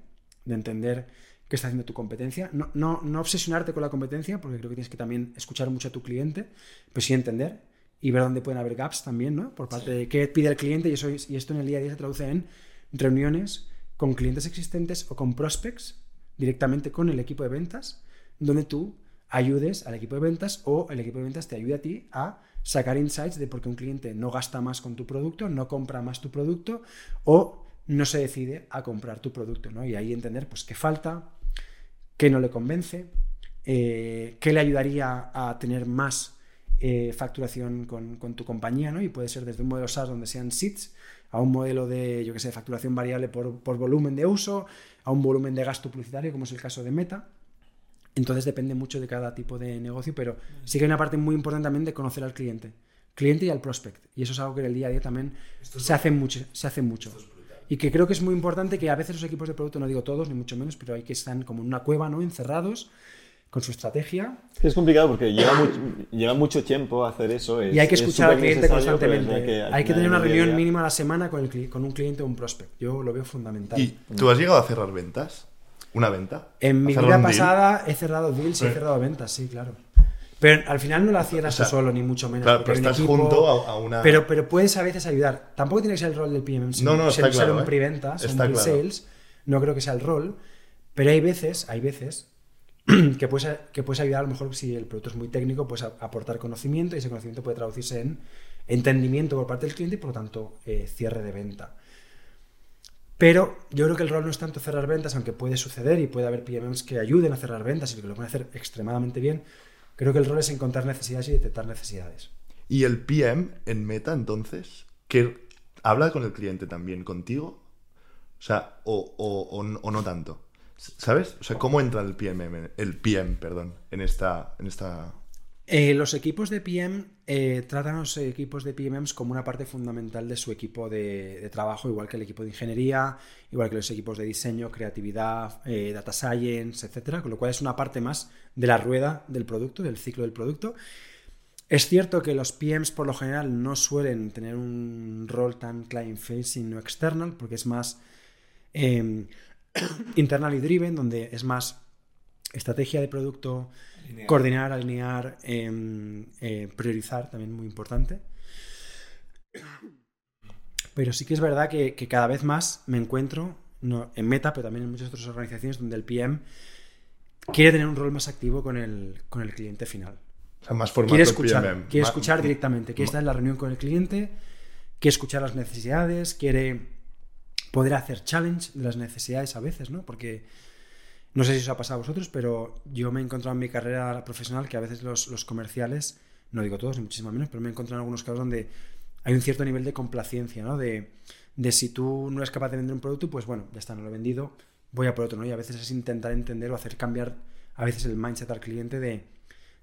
de entender qué está haciendo tu competencia. No, no, no obsesionarte con la competencia, porque creo que tienes que también escuchar mucho a tu cliente, pero sí entender y ver dónde pueden haber gaps también, ¿no? Por parte de qué pide el cliente y, eso, y esto en el día a día se traduce en reuniones con clientes existentes o con prospects directamente con el equipo de ventas, donde tú ayudes al equipo de ventas o el equipo de ventas te ayude a ti a sacar insights de por qué un cliente no gasta más con tu producto, no compra más tu producto o no se decide a comprar tu producto, ¿no? Y ahí entender pues qué falta, qué no le convence, eh, qué le ayudaría a tener más eh, facturación con, tu compañía, ¿no? Y puede ser desde un modelo SaaS donde sean seats a un modelo de, yo que sé, facturación variable por, por volumen de uso, a un volumen de gasto publicitario, como es el caso de Meta. Entonces depende mucho de cada tipo de negocio, pero sí que hay una parte muy importante también de conocer al cliente, cliente y al prospect. Y eso es algo que en el día a día también se hace, mucho, se hace mucho. Y que creo que es muy importante que a veces los equipos de producto, no digo todos, ni mucho menos, pero hay que estar como en una cueva, ¿no? Encerrados con su estrategia. Es complicado porque lleva, mucho, lleva mucho tiempo hacer eso. y hay que escuchar al cliente constantemente. Hay que, tener una reunión mínima a la semana con, el, con un cliente o un prospect. Yo lo veo fundamental. ¿Y tú has llegado a cerrar ventas? ¿Una venta? En mi vida pasada he cerrado deals y he cerrado ventas, sí, claro. Pero al final no la cierras tú solo, ni mucho menos. Claro, pero estás junto a, una. Pero, pero puedes a veces ayudar. Tampoco tiene que ser el rol del PM. No, no, está ser un ¿eh? pre-ventas, un pre-sales. No creo que sea el rol. Pero hay veces, hay veces que puedes, que puedes ayudar, a lo mejor si el producto es muy técnico, puedes aportar conocimiento y ese conocimiento puede traducirse en entendimiento por parte del cliente y por lo tanto eh, cierre de venta. Pero yo creo que el rol no es tanto cerrar ventas, aunque puede suceder y puede haber PMs que ayuden a cerrar ventas y que lo pueden hacer extremadamente bien. Creo que el rol es encontrar necesidades y detectar necesidades. ¿Y el PM en Meta entonces? ¿Que habla con el cliente también contigo? O sea, o, o, o, no tanto. ¿Sabes? O sea, ¿cómo entra el PM, el PM, perdón, en esta, en esta eh, los equipos de PM eh, tratan a los equipos de PMs como una parte fundamental de su equipo de, trabajo, igual que el equipo de ingeniería, igual que los equipos de diseño, creatividad, eh, data science, etcétera, con lo cual es una parte más de la rueda del producto, del ciclo del producto. Es cierto que los PMs por lo general no suelen tener un rol tan client facing o external, porque es más em, internal y driven, donde es más estrategia de producto, Coordinar, alinear, em, eh, priorizar, también muy importante. Pero sí que es verdad que, cada vez más me encuentro, no, en Meta, pero también en muchas otras organizaciones donde el PM quiere tener un rol más activo con el, con el cliente final. O sea, más formato quiere escuchar, Quiere escuchar directamente, quiere estar en la reunión con el cliente, quiere escuchar las necesidades, quiere poder hacer challenge de las necesidades a veces, ¿no? Porque no sé si os ha pasado a vosotros, pero yo me he encontrado en mi carrera profesional que a veces los, comerciales, no digo todos, ni muchísimo menos, pero me he encontrado en algunos casos donde hay un cierto nivel de complacencia, ¿no? De, si tú no eres capaz de vender un producto, pues bueno, ya está, no lo he vendido, voy a por otro, ¿no? Y a veces es intentar entender o hacer cambiar a veces el mindset al cliente de,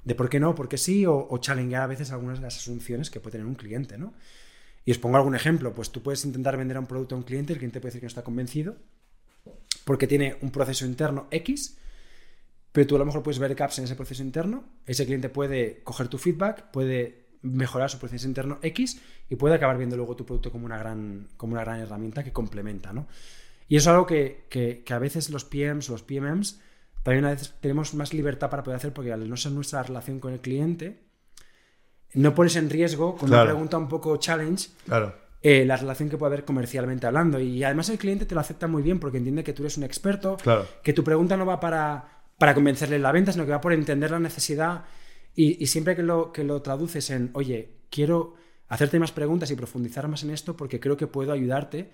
de por qué no, por qué sí, o, o challengear a veces algunas de las asunciones que puede tener un cliente, ¿no? Y os pongo algún ejemplo, pues tú puedes intentar vender un producto a un cliente, el cliente puede decir que no está convencido, porque tiene un proceso interno X, pero tú a lo mejor puedes ver gaps en ese proceso interno, ese cliente puede coger tu feedback, puede mejorar su proceso interno X y puede acabar viendo luego tu producto como una gran, como una gran herramienta que complementa, ¿no? Y eso es algo que, a veces los PMs, los PMMs, también a veces tenemos más libertad para poder hacer porque al no ser nuestra relación con el cliente, no pones en riesgo con una pregunta un poco challenge claro. Eh, la relación que puede haber comercialmente hablando. Y además el cliente te lo acepta muy bien porque entiende que tú eres un experto, que tu pregunta no va para, para convencerle la venta, sino que va por entender la necesidad. Y, siempre que lo, que lo traduces en, oye, quiero hacerte más preguntas y profundizar más en esto porque creo que puedo ayudarte,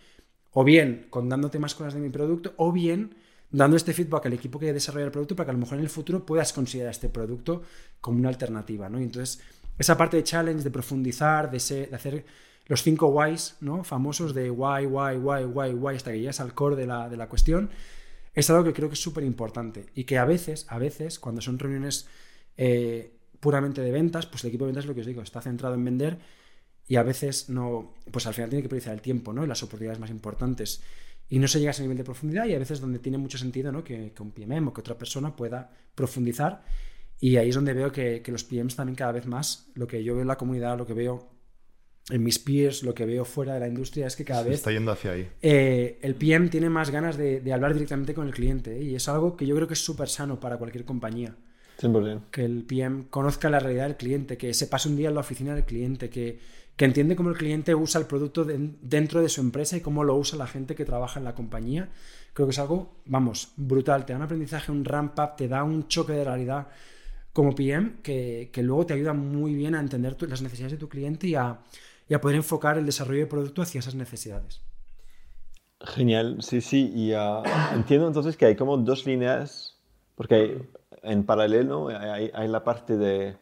o bien con dándote más cosas de mi producto, o bien dando este feedback al equipo que desarrolla el producto para que a lo mejor en el futuro puedas considerar este producto como una alternativa. ¿no? Y entonces, esa parte de challenge, de profundizar, de, de hacer los cinco whys, ¿no? Famosos de why, why, why, why, why, hasta que llegas al core de la, de la cuestión, es algo que creo que es súper importante y que a veces, a veces, cuando son reuniones eh, puramente de ventas, pues el equipo de ventas, lo que os digo, está centrado en vender y a veces no, pues al final tiene que priorizar el tiempo, ¿no? las oportunidades más importantes. Y no se llega a ese nivel de profundidad y a veces donde tiene mucho sentido, ¿no? Que, que un PMM o que otra persona pueda profundizar y ahí es donde veo que, que, los PMs también cada vez más, lo que yo veo en la comunidad, lo que veo en mis peers, lo que veo fuera de la industria es que cada Se vez está yendo hacia ahí. eh, el PM tiene más ganas de, de hablar directamente con el cliente ¿eh? y es algo que yo creo que es súper sano para cualquier compañía. 100%. Que el PM conozca la realidad del cliente, que se pase un día en la oficina del cliente, que, que entiende cómo el cliente usa el producto de- dentro de su empresa y cómo lo usa la gente que trabaja en la compañía. Creo que es algo, vamos, brutal. Te da un aprendizaje, un ramp up, te da un choque de realidad como PM que, que luego te ayuda muy bien a entender tu- las necesidades de tu cliente y a, y a poder enfocar el desarrollo de producto hacia esas necesidades. Genial, sí, sí. Y ah, entiendo entonces que hay como dos líneas, porque hay- en paralelo hay, hay la parte de,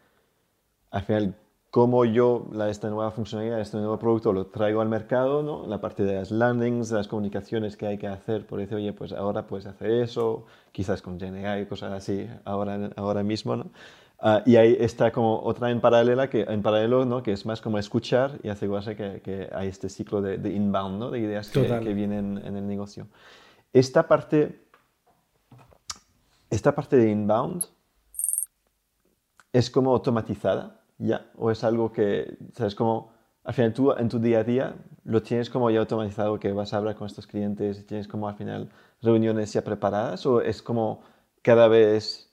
al final, cómo yo la, esta nueva funcionalidad, este nuevo producto lo traigo al mercado, ¿no? La parte de las landings, las comunicaciones que hay que hacer, por decir, oye, pues ahora puedes hacer eso, quizás con GenAI, cosas así, ahora, ahora mismo, ¿no? Ah, y ahí está como otra en, paralela que, en paralelo, ¿no? que es más como escuchar y asegurarse que, que hay este ciclo de, de inbound, ¿no? de ideas que, que vienen en el negocio. Esta parte, esta parte de inbound es como automatizada ya, o es algo que, sabes, como al final tú en tu día a día lo tienes como ya automatizado que vas a hablar con estos clientes y tienes como al final reuniones ya preparadas o es como cada vez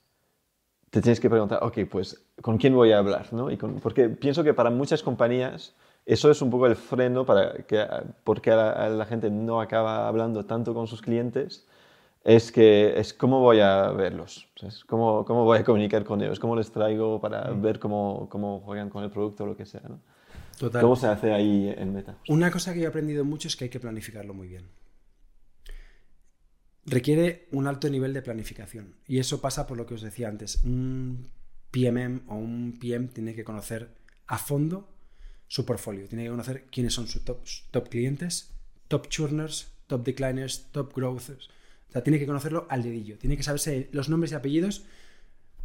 te tienes que preguntar, ok, pues, ¿con quién voy a hablar? ¿no? Y con- porque pienso que para muchas compañías eso es un poco el freno para que, porque a la, a la gente no acaba hablando tanto con sus clientes, es que es cómo voy a verlos, ¿sabes? ¿Cómo, cómo voy a comunicar con ellos, cómo les traigo para ver cómo, cómo juegan con el producto o lo que sea. ¿no? Total. ¿Cómo se hace ahí en Meta? Una cosa que yo he aprendido mucho es que hay que planificarlo muy bien. Requiere un alto nivel de planificación. Y eso pasa por lo que os decía antes. Un PMM o un PM tiene que conocer a fondo su portfolio. Tiene que conocer quiénes son sus top, top clientes, top churners, top decliners, top growthers. O sea, tiene que conocerlo al dedillo. Tiene que saberse los nombres y apellidos.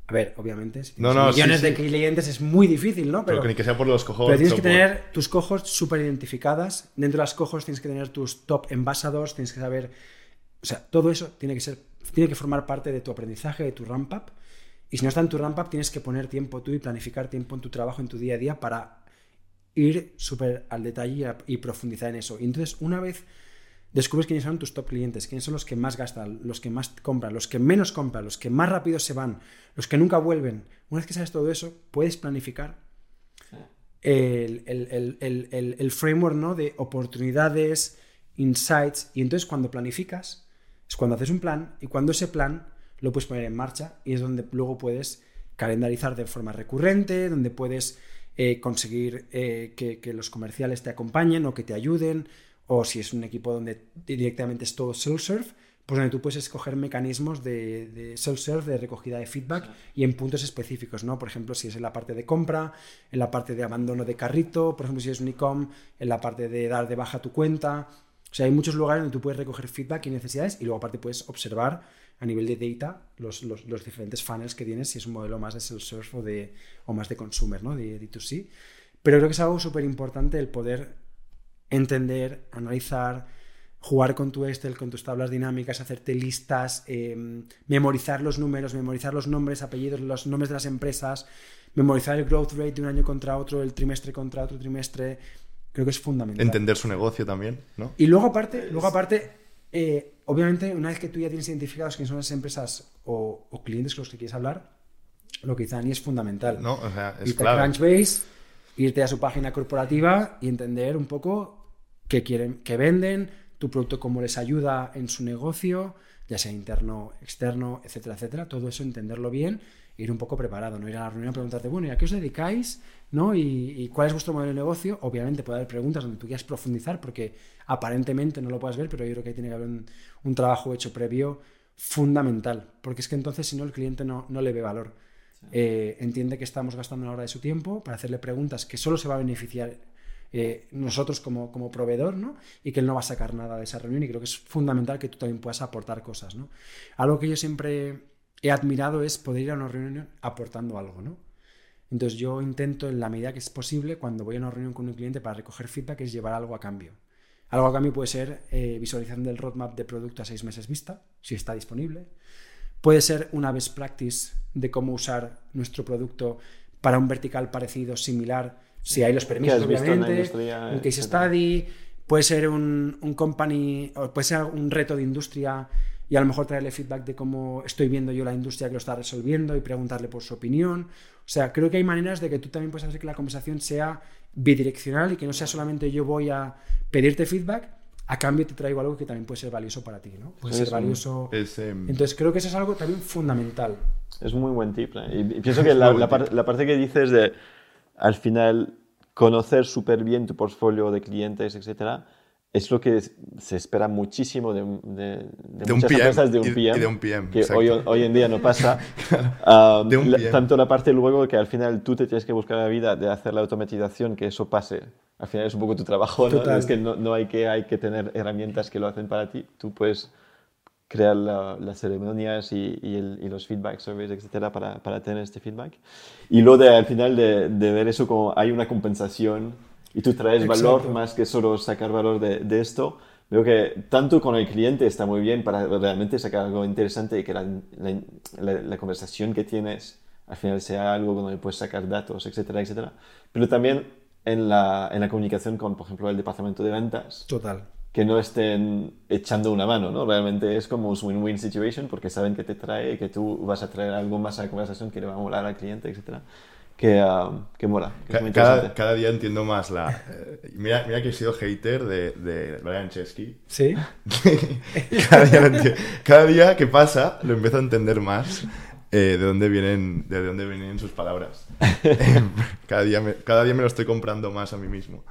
A ver, obviamente, si No, no, sí, millones sí. de clientes es muy difícil, ¿no? Pero, que ni que sea por los cojones. Pero tienes que por- tener tus cohorts súper identificadas. Dentro de las cohorts tienes que tener tus top envasados, tienes que saber. O sea, todo eso tiene que ser. Tiene que formar parte de tu aprendizaje, de tu ramp up. Y si no está en tu ramp up, tienes que poner tiempo tú y planificar tiempo en tu trabajo, en tu día a día, para ir súper al detalle y, profundizar en eso. Y entonces, una vez descubres quiénes son tus top clientes, quiénes son los que más gastan, los que más compran, los que menos compran, los que más rápido se van, los que nunca vuelven. Una vez que sabes todo eso, puedes planificar el, el- el- el- el- el framework ¿no? de oportunidades, insights, y entonces cuando planificas es cuando haces un plan y cuando ese plan lo puedes poner en marcha y es donde luego puedes calendarizar de forma recurrente, donde puedes eh, conseguir eh, que, que los comerciales te acompañen o que te ayuden, o si es un equipo donde directamente es todo self-serve, pues donde tú puedes escoger mecanismos de, de self-serve, de recogida de feedback y en puntos específicos, ¿no? Por ejemplo, si es en la parte de compra, en la parte de abandono de carrito, por ejemplo, si es un e-com, en la parte de dar de baja tu cuenta. O sea, hay muchos lugares donde tú puedes recoger feedback y necesidades y luego aparte puedes observar a nivel de data los, los- diferentes funnels que tienes, si es un modelo más de self-serve o, de, o más de consumer, ¿no? De D2C. Pero creo que es algo súper importante el poder entender, analizar, jugar con tu Excel, con tus tablas dinámicas, hacerte listas, eh, memorizar los números, memorizar los nombres, apellidos, los nombres de las empresas, memorizar el growth rate de un año contra otro, el trimestre contra otro trimestre. Creo que es fundamental. Entender su negocio también, ¿no? Y luego aparte, luego aparte eh, obviamente, una vez que tú ya tienes identificados quiénes son las empresas o, o clientes con los que quieres hablar, lo que dice Dani es fundamental. No, o sea, es irte clave. a Crunchbase, irte a su página corporativa y entender un poco qué quieren, qué venden, tu producto cómo les ayuda en su negocio, ya sea interno, externo, etcétera, etcétera. Todo eso entenderlo bien, ir un poco preparado, no ir a la reunión a preguntarte, bueno, ¿y a qué os dedicáis? ¿No? ¿Y, y cuál es vuestro modelo de negocio? Obviamente puede haber preguntas donde tú quieras profundizar porque aparentemente no lo puedes ver, pero yo creo que ahí tiene que haber un, un trabajo hecho previo fundamental, porque es que entonces si no el cliente no, no le ve valor. Eh, entiende que estamos gastando una hora de su tiempo para hacerle preguntas que solo se va a beneficiar eh, nosotros como, como proveedor, ¿no? Y que él no va a sacar nada de esa reunión y creo que es fundamental que tú también puedas aportar cosas, ¿no? Algo que yo siempre he admirado es poder ir a una reunión aportando algo, ¿no? Entonces yo intento en la medida que es posible cuando voy a una reunión con un cliente para recoger feedback es llevar algo a cambio. Algo a cambio puede ser eh, visualización del roadmap de producto a seis meses vista, si está disponible. Puede ser una best practice de cómo usar nuestro producto para un vertical parecido, similar, Si hay los permisos, obviamente, un case etcétera? study, puede ser un, un company, o puede ser un reto de industria y a lo mejor traerle feedback de cómo estoy viendo yo la industria que lo está resolviendo y preguntarle por su opinión. O sea, creo que hay maneras de que tú también puedes hacer que la conversación sea bidireccional y que no sea solamente yo voy a pedirte feedback, a cambio te traigo algo que también puede ser valioso para ti, ¿no? Puede ser Eso. valioso. Es, em, Entonces creo que eso es algo también fundamental. Es muy buen tip. ¿eh? Y, y pienso que la, la par- la parte que dices de, al final, conocer súper bien tu portfolio de clientes, etcétera, es lo que se espera muchísimo de, un- de, de De un muchas PM, empresas de un PM. y de un PM, Que hoy, hoy en día no pasa. Ah, De un la- PM. tanto la parte luego que al final tú te tienes que buscar la vida de hacer la automatización, que eso pase. Al final es un poco tu trabajo, ¿no? Total. Es que no, no hay que hay que tener herramientas que lo hacen para ti. Tú puedes crear la- las ceremonias y, y el- y los feedback surveys, etcétera, para, para tener este feedback. Y luego de, al final de, de ver eso como hay una compensación y tú traes valor Exacto. más que solo sacar valor de, de esto. Veo que tanto con el cliente está muy bien para realmente sacar algo interesante y que la, la- la- la conversación que tienes al final sea algo donde puedes sacar datos, etcétera, etcétera. Pero también en la, en la comunicación con, por ejemplo, el departamento de ventas Total. que no estén echando una mano, ¿no? Realmente es como un win-win situation porque saben que te trae, que tú vas a traer algo más a la conversación que le va a molar al cliente, etcétera. Que, ah, que mola, que cada, día entiendo más la... eh, mira, mira que he sido hater de, de Brian Chesky. ¿Sí? cada, día cada que pasa lo empiezo a entender más eh, de dónde vienen de dónde vienen sus palabras. Cada, día me, cada día me lo estoy comprando más a mí mismo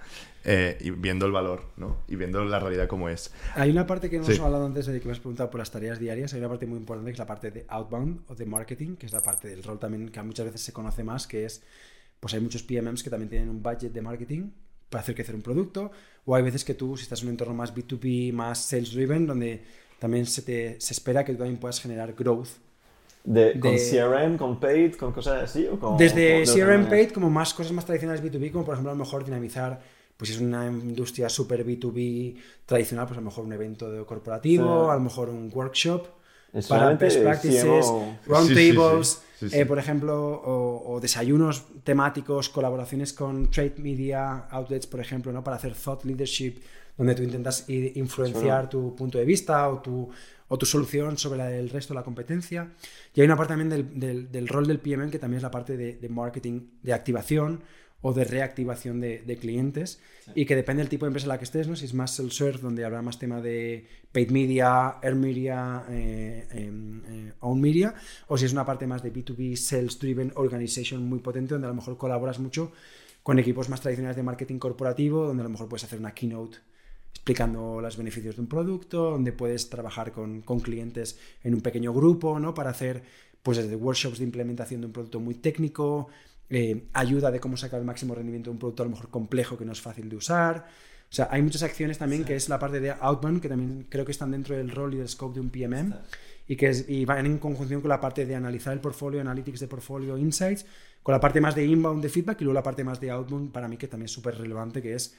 eh, y viendo el valor, ¿no? Y viendo la realidad como es. Hay una parte que no Sí. hemos hablado antes de que me has preguntado por las tareas diarias. Hay una parte muy importante que es la parte de outbound o de marketing, que es la parte del rol también que muchas veces se conoce más, que es, pues hay muchos PMMs que también tienen un budget de marketing para hacer crecer un producto, o hay veces que tú, si estás en un entorno más B2B, más sales driven, donde también se, te, se espera que tú también puedas generar growth. De, ¿Con de- CRM, con Paid, con cosas así? O con, Desde con- CRM Paid como más cosas más tradicionales B2B, como por ejemplo a lo mejor dinamizar, pues si es una industria súper B2B tradicional, pues a lo mejor un evento de corporativo, Sí. a lo mejor un workshop Es para best practices, CMO. roundtables, Sí, sí, sí. Sí, sí. eh, por ejemplo, o, o desayunos temáticos, colaboraciones con trade media outlets, por ejemplo, ¿no? para hacer thought leadership, donde tú intentas influenciar tu punto de vista o tu, o tu solución sobre la del resto de la competencia. Y hay una parte también del, del- del rol del PMM que también es la parte de, de marketing, de activación o de reactivación de, de clientes y que depende del tipo de empresa en la que estés, ¿no? si es más self-serve, donde habrá más tema de paid media, earned media, eh, em, eh, own media, o si es una parte más de B2B, sales-driven organization muy potente, donde a lo mejor colaboras mucho con equipos más tradicionales de marketing corporativo, donde a lo mejor puedes hacer una keynote explicando los beneficios de un producto, donde puedes trabajar con, con clientes en un pequeño grupo, ¿no? Para hacer, pues desde workshops de implementación de un producto muy técnico, eh, ayuda de cómo sacar el máximo rendimiento de un producto a lo mejor complejo que no es fácil de usar. O sea, hay muchas acciones también que es la parte de outbound, que también creo que están dentro del rol y del scope de un PMM, y que es- y van en conjunción con la parte de analizar el portfolio, analytics de portfolio, insights, con la parte más de inbound de feedback y luego la parte más de outbound para mí que también es súper relevante, que es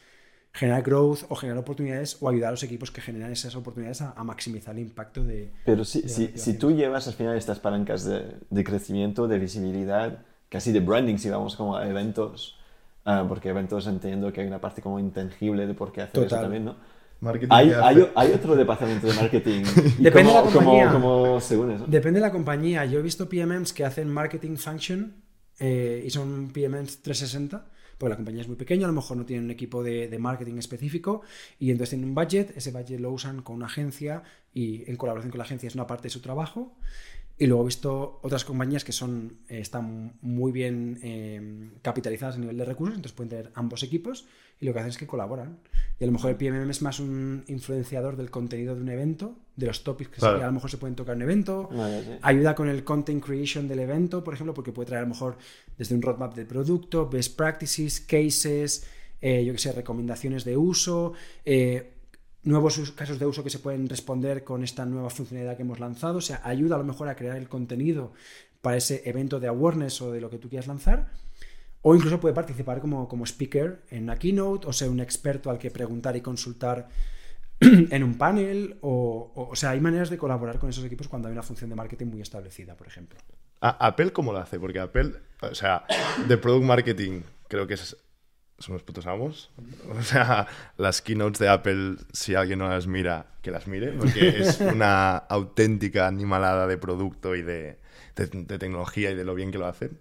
generar growth o generar oportunidades o ayudar a los equipos que generan esas oportunidades a, a maximizar el impacto de... Pero si, de si, si tú llevas al final estas palancas de, de crecimiento, de visibilidad, casi de branding, si vamos como a eventos, ah, porque eventos entiendo que hay una parte como intangible de por qué hacer eso Total. también, ¿no? Marketing Hay, hay, hay otro departamento de marketing. ¿Y Depende de la compañía. Cómo, eso? Depende de la compañía. Yo he visto PMMs que hacen marketing function eh, y son PMMs 360, porque la compañía es muy pequeña, a lo mejor no tienen un equipo de, de marketing específico y entonces tienen un budget, ese budget lo usan con una agencia y en colaboración con la agencia es una parte de su trabajo. Y luego he visto otras compañías que son, eh, están muy bien eh, capitalizadas a nivel de recursos, entonces pueden tener ambos equipos y lo que hacen es que colaboran. Y a lo mejor el PMM es más un influenciador del contenido de un evento, de los topics que se- a lo mejor se pueden tocar en un evento, Vale, sí. ayuda con el content creation del evento, por ejemplo, porque puede traer a lo mejor desde un roadmap del producto, best practices, cases, eh, yo que sé, recomendaciones de uso, eh, nuevos casos de uso que se pueden responder con esta nueva funcionalidad que hemos lanzado, o sea, ayuda a lo mejor a crear el contenido para ese evento de awareness o de lo que tú quieras lanzar. O incluso puede participar como, como speaker en una keynote o ser un experto al que preguntar y consultar en un panel. O, o, o sea, hay maneras de colaborar con esos equipos cuando hay una función de marketing muy establecida, por ejemplo. A- Apple, ¿cómo lo hace? Porque Apple, o sea, de product marketing, creo que es son los putos amos. O sea, las keynotes de Apple, si alguien no las mira, que las mire, porque es una auténtica animalada de producto y de, de, de tecnología y de lo bien que lo hacen.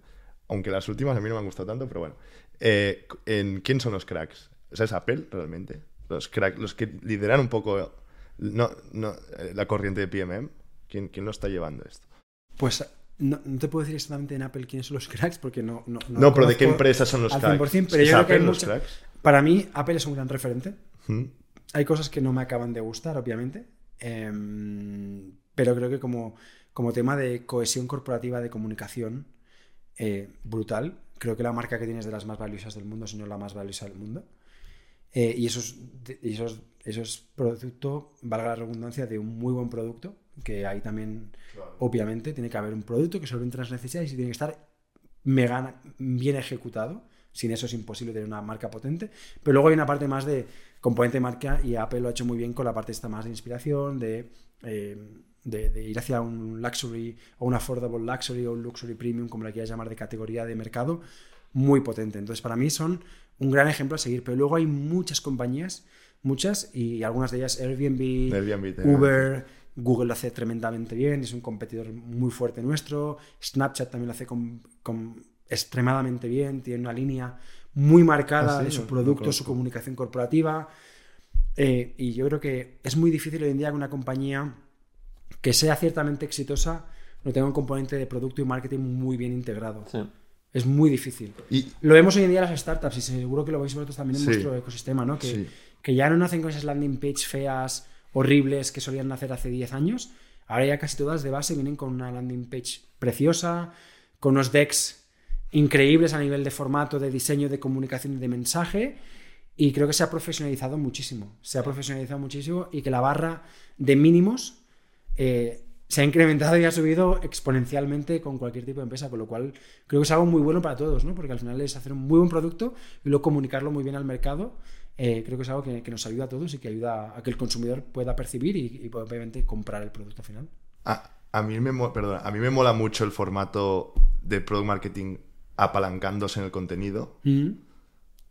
Aunque las últimas a mí no me han gustado tanto, pero bueno. Eh, en, ¿Quién son los cracks? O sea, es Apple realmente. Los cracks, los que lideran un poco no, no, eh, la corriente de PMM. ¿Quién, ¿Quién lo está llevando esto? Pues no, no te puedo decir exactamente en Apple quiénes son los cracks porque no. No, No, pero ¿de qué empresas son los cracks? 100%, pero ¿Es yo creo que hay mucha- cracks? Para mí, Apple es un gran referente. ¿Mm? Hay cosas que no me acaban de gustar, obviamente. em, pero creo que como, como tema de cohesión corporativa de comunicación, eh, brutal. Creo que la marca que tienes es de las más valiosas del mundo, si no la más valiosa del mundo. Eh, y eso es, de- y eso, es, eso es producto, valga la redundancia, de un muy buen producto, que ahí también, obviamente, tiene que haber un producto que solvente las necesidades y tiene que estar mega bien ejecutado. Sin eso es imposible tener una marca potente. Pero luego hay una parte más de componente de marca y Apple lo ha hecho muy bien con la parte esta más de inspiración, de, eh, de, de ir hacia un luxury o un affordable luxury o un luxury premium, como le quieras llamar, de categoría de mercado, muy potente. Entonces, para mí son un gran ejemplo a seguir. Pero luego hay muchas compañías, muchas, y algunas de ellas Airbnb. Uber, Google lo hace tremendamente bien, es un competidor muy fuerte nuestro, Snapchat también lo hace con, con extremadamente bien, tiene una línea muy marcada Ah, sí, de su no producto, su comunicación corporativa. Eh, y yo creo que es muy difícil hoy en día que una compañía que sea ciertamente exitosa no tenga un componente de producto y marketing muy bien integrado. Sí. Es muy difícil. Y, Lo vemos hoy en día en las startups y seguro que lo veis vosotros también en Sí. vuestro ecosistema, ¿no? Que, Sí. que ya no nacen con esas landing page feas, horribles que solían nacer hace 10 años. Ahora ya casi todas de base vienen con una landing page preciosa, con unos decks increíbles a nivel de formato, de diseño, de comunicación y de mensaje. Y creo que se ha profesionalizado muchísimo. Se ha profesionalizado muchísimo y que la barra de mínimos eh, se ha incrementado y ha subido exponencialmente con cualquier tipo de empresa, con lo cual creo que es algo muy bueno para todos, ¿no? Porque al final es hacer un muy buen producto y luego comunicarlo muy bien al mercado. Eh, creo que es algo que, que nos ayuda a todos y que ayuda a que el consumidor pueda percibir y, y obviamente comprar el producto final. A, a mí me, mo- perdona, a mí me mola mucho el formato de product marketing apalancándose en el contenido.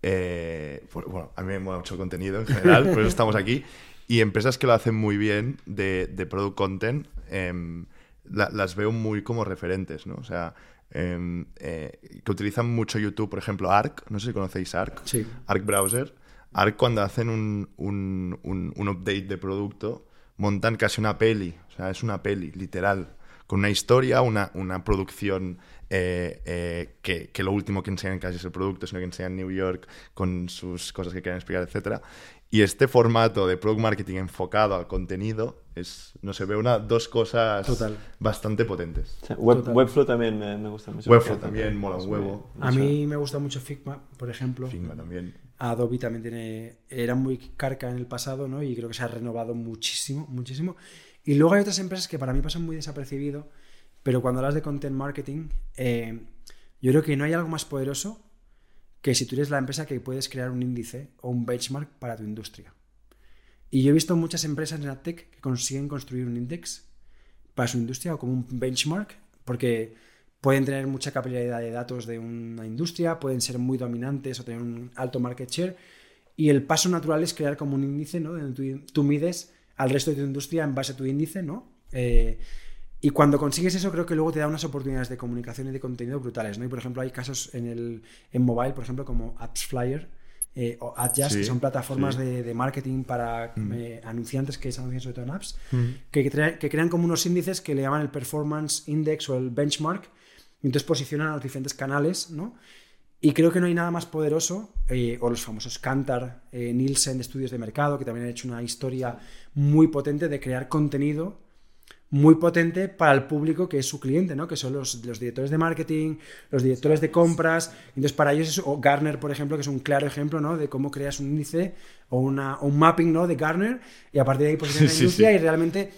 Eh, por- bueno, a mí me mola mucho el contenido en general, por eso estamos aquí. Y empresas que lo hacen muy bien de, de product content, em, la- las veo muy como referentes, ¿no? O sea, em, eh, que utilizan mucho YouTube, por ejemplo, Arc, no sé si conocéis Arc. Sí. Arc Browser. Arc cuando hacen un, un- un- un update de producto, montan casi una peli, o sea, es una peli, literal, con una historia, una, una producción eh, eh, que, que lo último que enseñan casi es el producto, sino que enseñan New York con sus cosas que quieren explicar, etcétera. Y este formato de product marketing enfocado al contenido es, no sé, veo una, dos cosas Total. bastante potentes. Sí. Web- Total. Webflow también me, me gusta mucho. Webflow también mola un huevo. muy- A mí me gusta mucho Figma, por ejemplo. Figma también. Adobe también tiene, era muy carca en el pasado, ¿no? Y creo que se ha renovado muchísimo, muchísimo. Y luego hay otras empresas que para mí pasan muy desapercibido, pero cuando hablas de content marketing, eh, yo creo que no hay algo más poderoso que si tú eres la empresa que puedes crear un índice o un benchmark para tu industria. Y yo he visto muchas empresas en AdTech que consiguen construir un index para su industria o como un benchmark, porque pueden tener mucha capilaridad de datos de una industria, pueden ser muy dominantes o tener un alto market share. Y el paso natural es crear como un índice, ¿no? Donde tú, tú mides al resto de tu industria en base a tu índice, ¿no? Eh, y cuando consigues eso, creo que luego te da unas oportunidades de comunicación y de contenido brutales, ¿no? Y por ejemplo, hay casos en, el, en mobile, por ejemplo, como AppsFlyer eh, o AdJust, Sí, que son plataformas sí. de, de marketing para eh, anunciantes que se anuncian sobre todo en apps, Mm. que, que que crean como unos índices que le llaman el Performance Index o el Benchmark, entonces posicionan a los diferentes canales, ¿no? Y creo que no hay nada más poderoso, eh, o los famosos Kantar, eh, Nielsen, estudios de mercado, que también han hecho una historia muy potente de crear contenido muy potente para el público que es su cliente, ¿no? Que son los, los directores de marketing, los directores de compras. Entonces, para ellos es, o Garner, por ejemplo, que es un claro ejemplo, ¿no? De cómo creas un índice o, una, o un mapping, ¿no? De Garner y a partir de ahí posicionas Sí, la industria sí. y realmente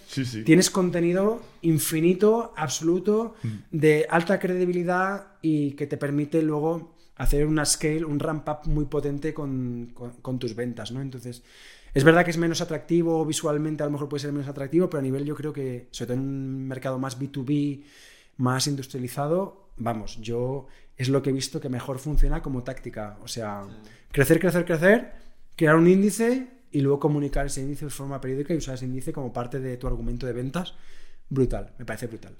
tienes contenido infinito, absoluto, de alta credibilidad y que te permite luego hacer una scale, un ramp up muy potente con, con- con tus ventas, ¿no? Entonces, es verdad que es menos atractivo visualmente, a lo mejor puede ser menos atractivo, pero a nivel yo creo que, sobre todo en un mercado más B2B, más industrializado, vamos, yo es lo que he visto que mejor funciona como táctica. O sea, crecer, crecer, crecer, crear un índice y luego comunicar ese índice de forma periódica y usar ese índice como parte de tu argumento de ventas. Brutal, me parece brutal.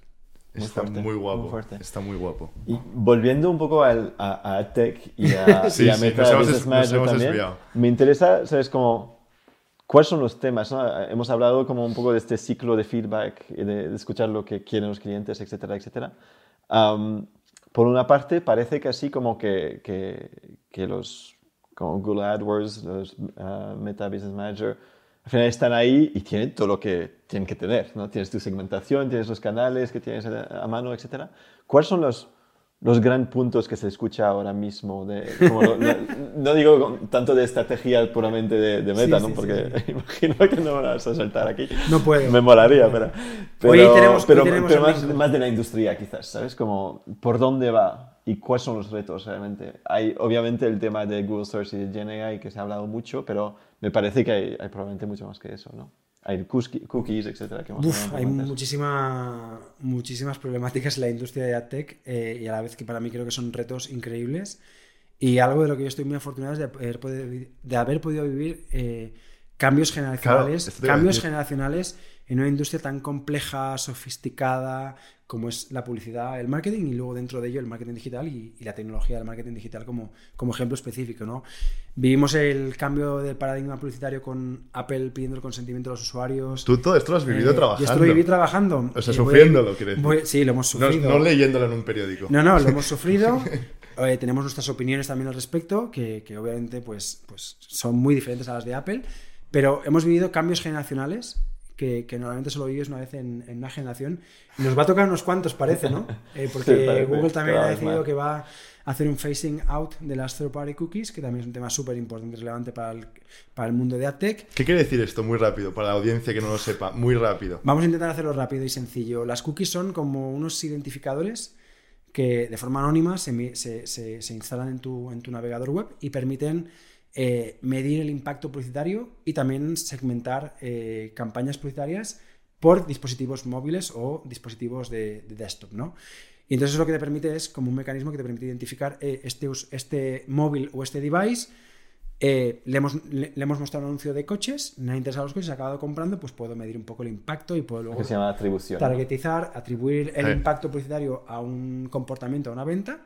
Muy Está fuerte, muy muy guapo. fuerte. Está muy guapo. Y volviendo un poco al, a, a AdTech y a, Sí, y a sí, Meta nos hemos Business des- nos Manager hemos también, desviado. me interesa, ¿sabes? Como, ¿cuáles son los temas? no? Hemos hablado como un poco de este ciclo de feedback de, de escuchar lo que quieren los clientes, etcétera, etcétera. Am, por una parte, parece que así como que, que, que los como Google AdWords, los ah, Meta Business Manager, al final están ahí y tienen todo lo que tienen que tener, ¿no? Tienes tu segmentación, tienes los canales que tienes a a mano, etcétera. ¿Cuáles son los, los gran puntos que se escucha ahora mismo? De, como lo- no, no digo tanto de estrategia puramente de, de meta, Sí, ¿no? sí, Porque imagino que no me vas a saltar aquí. No puedo. Me molaría, pero... pero Hoy tenemos- pero, tenemos pero más, más de la industria, quizás, ¿sabes? Como, ¿por dónde va? ¿Y cuáles son los retos realmente? Hay, obviamente, el tema de Google Search y de GenAI, que se ha hablado mucho, pero me parece que hay, hay probablemente mucho más que eso, ¿no? Hay cookie- cookies, etcétera, que Uf, hay muchísima, muchísimas problemáticas en la industria de AdTech eh, y a la vez que para mí creo que son retos increíbles. Y algo de lo que yo estoy muy afortunado es de haber, podido- de haber podido vivir eh, cambios generacionales, a cambios generacionales en una industria tan compleja, sofisticada como es la publicidad, el marketing y luego dentro de ello el marketing digital y, y la tecnología del marketing digital como, como ejemplo específico. ¿no? Vivimos el cambio de paradigma publicitario con Apple pidiendo el consentimiento de los usuarios. Tú todo esto lo has vivido Eh, trabajando. Yo esto lo viví trabajando. O sea, Eh, sufriéndolo, quiere decir. voy- sí, lo hemos No, sufrido. no leyéndolo en un periódico. No, no, lo hemos sufrido. Eh, tenemos nuestras opiniones también al respecto, que, que obviamente pues, pues son muy diferentes a las de Apple, pero hemos vivido cambios generacionales que, que normalmente solo vives una vez en, en una generación. Y nos va a tocar unos cuantos, parece, ¿no? Eh, porque Sí, parece. Google también ha decidido más. que va a hacer un phasing out de las third-party cookies, que también es un tema súper importante y relevante para el, para el mundo de AdTech. ¿Qué quiere decir esto? Muy rápido, para la audiencia que no lo sepa. Muy rápido. Vamos a intentar hacerlo rápido y sencillo. Las cookies son como unos identificadores que de forma anónima se, se- se- se instalan en tu, en tu navegador web y permiten eh, medir el impacto publicitario y también segmentar eh, campañas publicitarias por dispositivos móviles o dispositivos de, de desktop, ¿no? Y entonces lo que te permite es como un mecanismo que te permite identificar eh, este, este móvil o este device eh, le, hemos, le, le hemos mostrado un anuncio de coches, me ha interesado los coches, ha acabado comprando, pues puedo medir un poco el impacto y puedo luego se llama atribución. ¿no? targetizar, atribuir el Sí. impacto publicitario a un comportamiento, a una venta,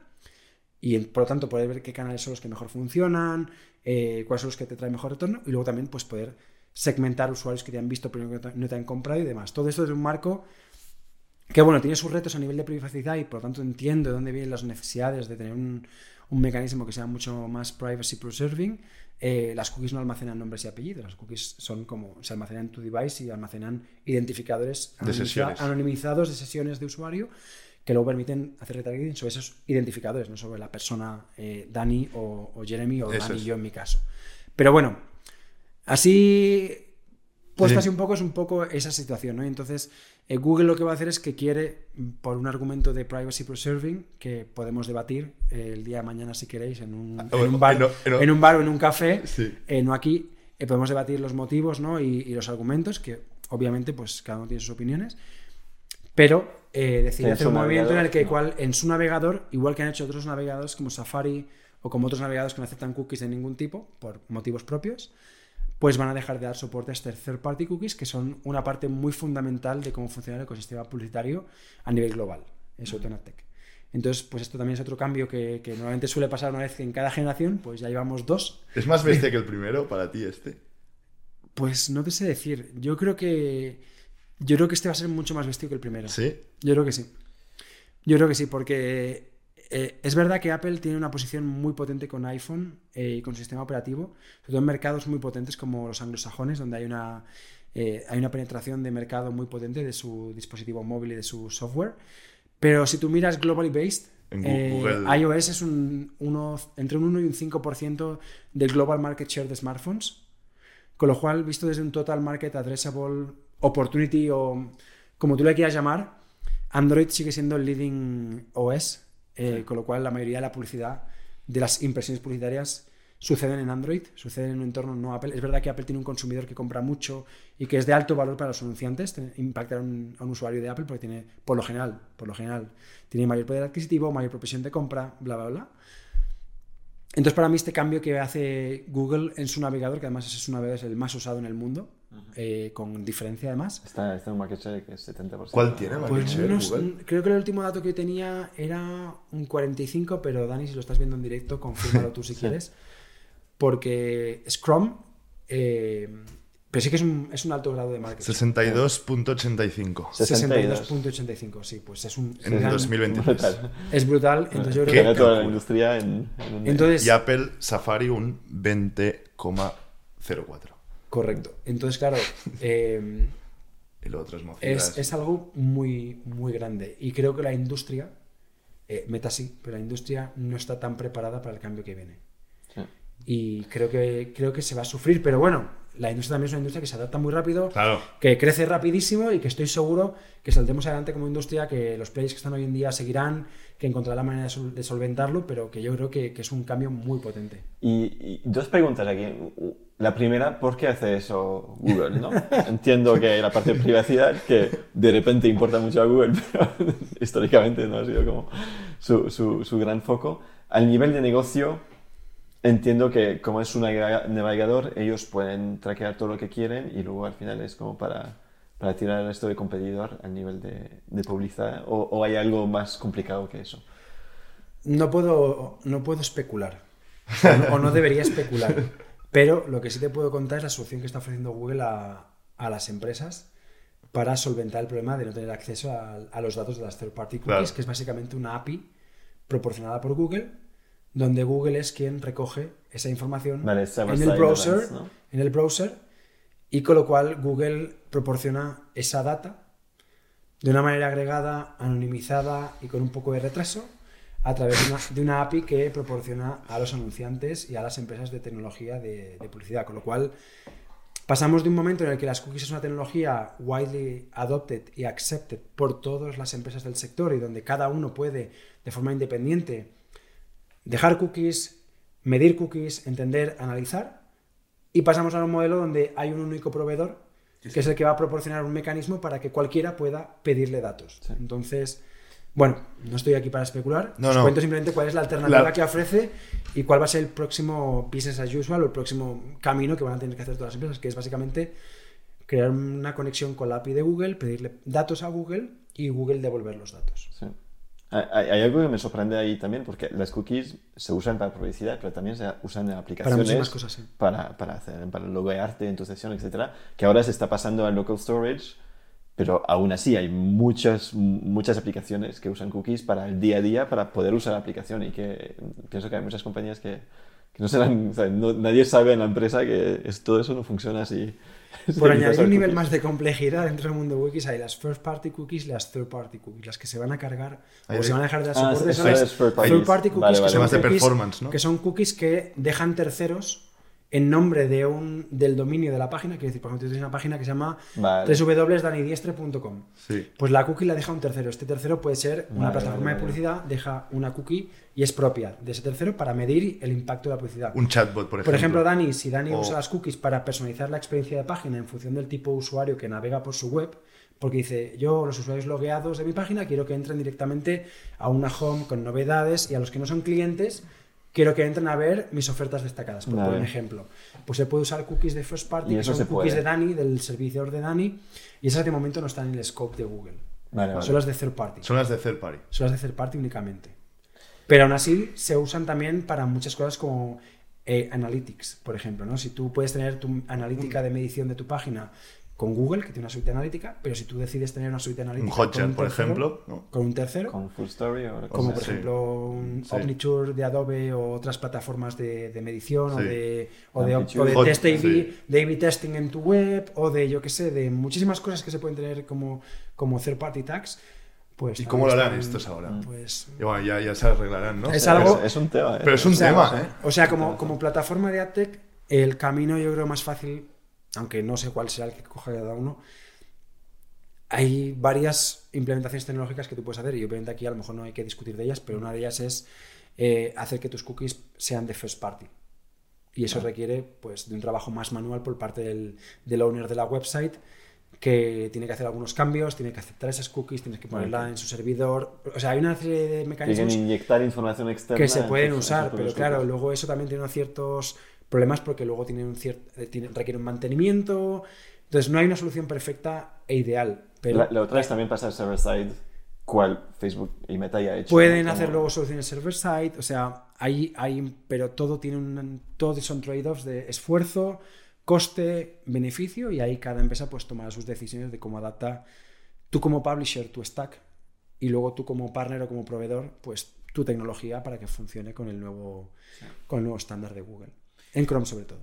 y por lo tanto poder ver qué canales son los que mejor funcionan, eh, cuáles son los que te traen mejor retorno, y luego también pues poder segmentar usuarios que te han visto pero no te, no te han comprado y demás. Todo esto es un marco que bueno, tiene sus retos a nivel de privacidad y por lo tanto entiendo de dónde vienen las necesidades de tener un, un mecanismo que sea mucho más privacy preserving. Eh, las cookies no almacenan nombres y apellidos, las cookies son como se almacenan en tu device y almacenan identificadores De anonimiza- sesiones. anonimizados de sesiones de usuario que luego permiten hacer retargeting sobre esos identificadores, no sobre la persona eh, Dani o, o Jeremy o Eso Dani es. yo en mi caso. Pero bueno, así puesto Sí. así un poco es un poco esa situación, ¿no? Y entonces eh, Google lo que va a hacer es que quiere, por un argumento de privacy preserving, que podemos debatir eh, el día de mañana si queréis en un, Ah, en bueno, un bar, en un bar o en un café, Sí. eh, no aquí, podemos debatir los motivos ¿no? y, y los argumentos, que obviamente pues cada uno tiene sus opiniones, pero eh, decidir hacer un movimiento en el que navegador, no. cual, en su navegador, igual que han hecho otros navegadores como Safari o como otros navegadores que no aceptan cookies de ningún tipo, por motivos propios, pues van a dejar de dar soporte a estas third party cookies, que son una parte muy fundamental de cómo funciona el ecosistema publicitario a nivel global, en sobre todo en AdTech. Entonces, pues esto también es otro cambio que, que normalmente suele pasar una vez en cada generación, pues ya llevamos dos. ¿Es más bestia que el primero para ti este? Pues no te sé decir, yo creo que yo creo que este va a ser mucho más vestido que el primero. ¿Sí? Yo creo que sí. Yo creo que sí, porque eh, es verdad que Apple tiene una posición muy potente con iPhone eh, y con su sistema operativo, sobre todo en mercados muy potentes como los anglosajones, donde hay una, eh, hay una penetración de mercado muy potente de su dispositivo móvil y de su software. Pero si tú miras globally based, iOS es un, uno, entre un 1 y un 5% del global market share de smartphones. Con lo cual, visto desde un total market addressable opportunity o como tú le quieras llamar, Android sigue siendo el leading OS, eh, con lo cual la mayoría de la publicidad, de las impresiones publicitarias, suceden en Android, suceden en un entorno no Apple. Es verdad que Apple tiene un consumidor que compra mucho y que es de alto valor para los anunciantes, impactar a un, a un usuario de Apple porque tiene, por lo general, por lo general, tiene mayor poder adquisitivo, mayor propensión de compra, bla, bla, bla. Entonces, para mí, este cambio que hace Google en su navegador, que además es un navegador es el más usado en el mundo, eh, con diferencia además. Está, está en un market share que es 70%. ¿Cuál tiene market Pues share, no- Google? creo que el último dato que tenía era un 45, pero Dani, si lo estás viendo en directo, confírmalo tú si quieres. Porque Scrum, eh, pero sí que es un, es un alto grado de market. share. 62.85 62. 62.85, sí, pues es un en gran- 2023. Brutal. Es brutal, entonces yo ¿Qué? creo Tiene que... toda la industria en, en un Entonces, Y Apple Safari un 20,04. Correcto. Entonces, claro, eh, lo otro es es, es algo muy, muy grande. Y creo que la industria, eh, Meta sí, pero la industria no está tan preparada para el cambio que viene. Sí. Y creo que, creo que se va a sufrir, pero bueno, la industria también es una industria que se adapta muy rápido, Claro. que crece rapidísimo y que estoy seguro que saldremos adelante como industria, que los players que están hoy en día seguirán, que encontrarán la manera de, sol- de solventarlo, pero que yo creo que, que es un cambio muy potente. Y, y dos preguntas aquí. La primera, ¿por qué hace eso Google? ¿no? Entiendo que la parte de privacidad, que de repente importa mucho a Google, pero históricamente no ha sido como su, su, su gran foco. Al nivel de negocio, entiendo que como es un navegador, ellos pueden traquear todo lo que quieren y luego al final es como para, para tirar al resto de competidor al nivel de, de publicidad. O, ¿O hay algo más complicado que eso? No puedo, no puedo especular, o no, o no debería especular, pero lo que sí te puedo contar es la solución que está ofreciendo Google a, a las empresas para solventar el problema de no tener acceso a, a los datos de las third party cookies, Claro. que es básicamente una API proporcionada por Google, donde Google es quien recoge esa información Vale, en el browser, events, ¿no? en el browser, y con lo cual Google proporciona esa data de una manera agregada, anonimizada y con un poco de retraso a través de una, de una API que proporciona a los anunciantes y a las empresas de tecnología de, de publicidad. Con lo cual pasamos de un momento en el que las cookies es una tecnología widely adopted y accepted por todas las empresas del sector y donde cada uno puede de forma independiente dejar cookies, medir cookies, entender, analizar y pasamos a un modelo donde hay un único proveedor que es el que va a proporcionar un mecanismo para que cualquiera pueda pedirle datos. Entonces, bueno, no estoy aquí para especular, No, os no. cuento simplemente cuál es la alternativa La- que ofrece y cuál va a ser el próximo business as usual o el próximo camino que van a tener que hacer todas las empresas, que es básicamente crear una conexión con la API de Google, pedirle datos a Google y Google devolver los datos. Sí. Hay, algo que me sorprende ahí también, porque las cookies se usan para publicidad, pero también se usan en aplicaciones muchísimas cosas, sí. para, para hacer, para loguearte en tu sesión, etc. Que ahora se está pasando a local storage, pero aún así hay muchas, muchas aplicaciones que usan cookies para el día a día, para poder usar la aplicación y que pienso que hay muchas compañías que, que no serán, o sea, no- nadie sabe en la empresa que es- todo eso no funciona así. Por añadir un nivel cookies. más de complejidad dentro del mundo de wikis hay las first party cookies y las third party cookies, las que se van a cargar o se van a dejar de dar Ah, soporte eso son las third party. cookies Vale, que vale. son Más de cookies performance, ¿no? que son cookies que dejan terceros en nombre de un, del dominio de la página, quiero decir, por ejemplo, tú tienes una página que se llama Vale. www.danidiestre.com. Sí. Pues la cookie la deja un tercero. Este tercero puede ser una Vale, plataforma vale, de vale. publicidad, deja una cookie y es propia de ese tercero para medir el impacto de la publicidad. Un chatbot, por ejemplo. Por ejemplo, Dani, si Dani O- usa las cookies para personalizar la experiencia de página en función del tipo de usuario que navega por su web, porque dice, yo, los usuarios logueados de mi página, quiero que entren directamente a una home con novedades y a los que no son clientes, quiero que entren a ver mis ofertas destacadas, por, Vale. poner un ejemplo. Pues se puede usar cookies de first party, Y que son cookies puede. de Dani, del servidor de Dani, y esas de momento no están en el scope de Google. Vale, vale. Son las de third party. Son las de third party. Son las de third party únicamente. Pero aún así se usan también para muchas cosas como eh, analytics, por ejemplo. ¿no? Si tú puedes tener tu analítica de medición de tu página con Google, que tiene una suite analítica, pero si tú decides tener una suite analítica Un Hotjar, con un por tercero- ejemplo, ¿no? con un tercero, Con Full Story o como por sí. ejemplo un Sí. Omniture de Adobe o otras plataformas de, de medición o Sí. de, o de, o de Hot- test sí. de A/B testing en tu web o de, yo qué sé, de muchísimas cosas que se pueden tener como, como third party tags. Pues ¿Y cómo lo harán estos ahora? Pues Y bueno, ya, ya se arreglarán, ¿no? Es algo- Es, es un tema. ¿eh? Pero es un o sea, tema, o ¿eh? O sea, como, como plataforma de AdTech, el camino yo creo más fácil, aunque no sé cuál será el que coja cada uno, hay varias implementaciones tecnológicas que tú puedes hacer y obviamente aquí a lo mejor no hay que discutir de ellas, pero una de ellas es eh, hacer que tus cookies sean de first party. Y eso requiere pues, de un trabajo más manual por parte del, del owner de la website que tiene que hacer algunos cambios, tiene que aceptar esas cookies, tienes que ponerla en su servidor. O sea, hay una serie de mecanismos Tienen inyectar información externa. que se pueden usar, pero claro, luego eso también tiene unos ciertos problemas porque luego tiene un cierto, eh, tiene- requiere un mantenimiento. Entonces no hay una solución perfecta e ideal. Pero La, la otra es también pasar server-side, cual Facebook y Meta ya ha hecho. Pueden hacer luego soluciones server-side, o sea, hay, hay, pero todo tiene un, todos son trade-offs de esfuerzo, coste, beneficio y ahí cada empresa pues tomará sus decisiones de cómo adapta tú como publisher tu stack y luego tú como partner o como proveedor pues tu tecnología para que funcione con el nuevo, con el nuevo estándar de Google. En Chrome sobre todo.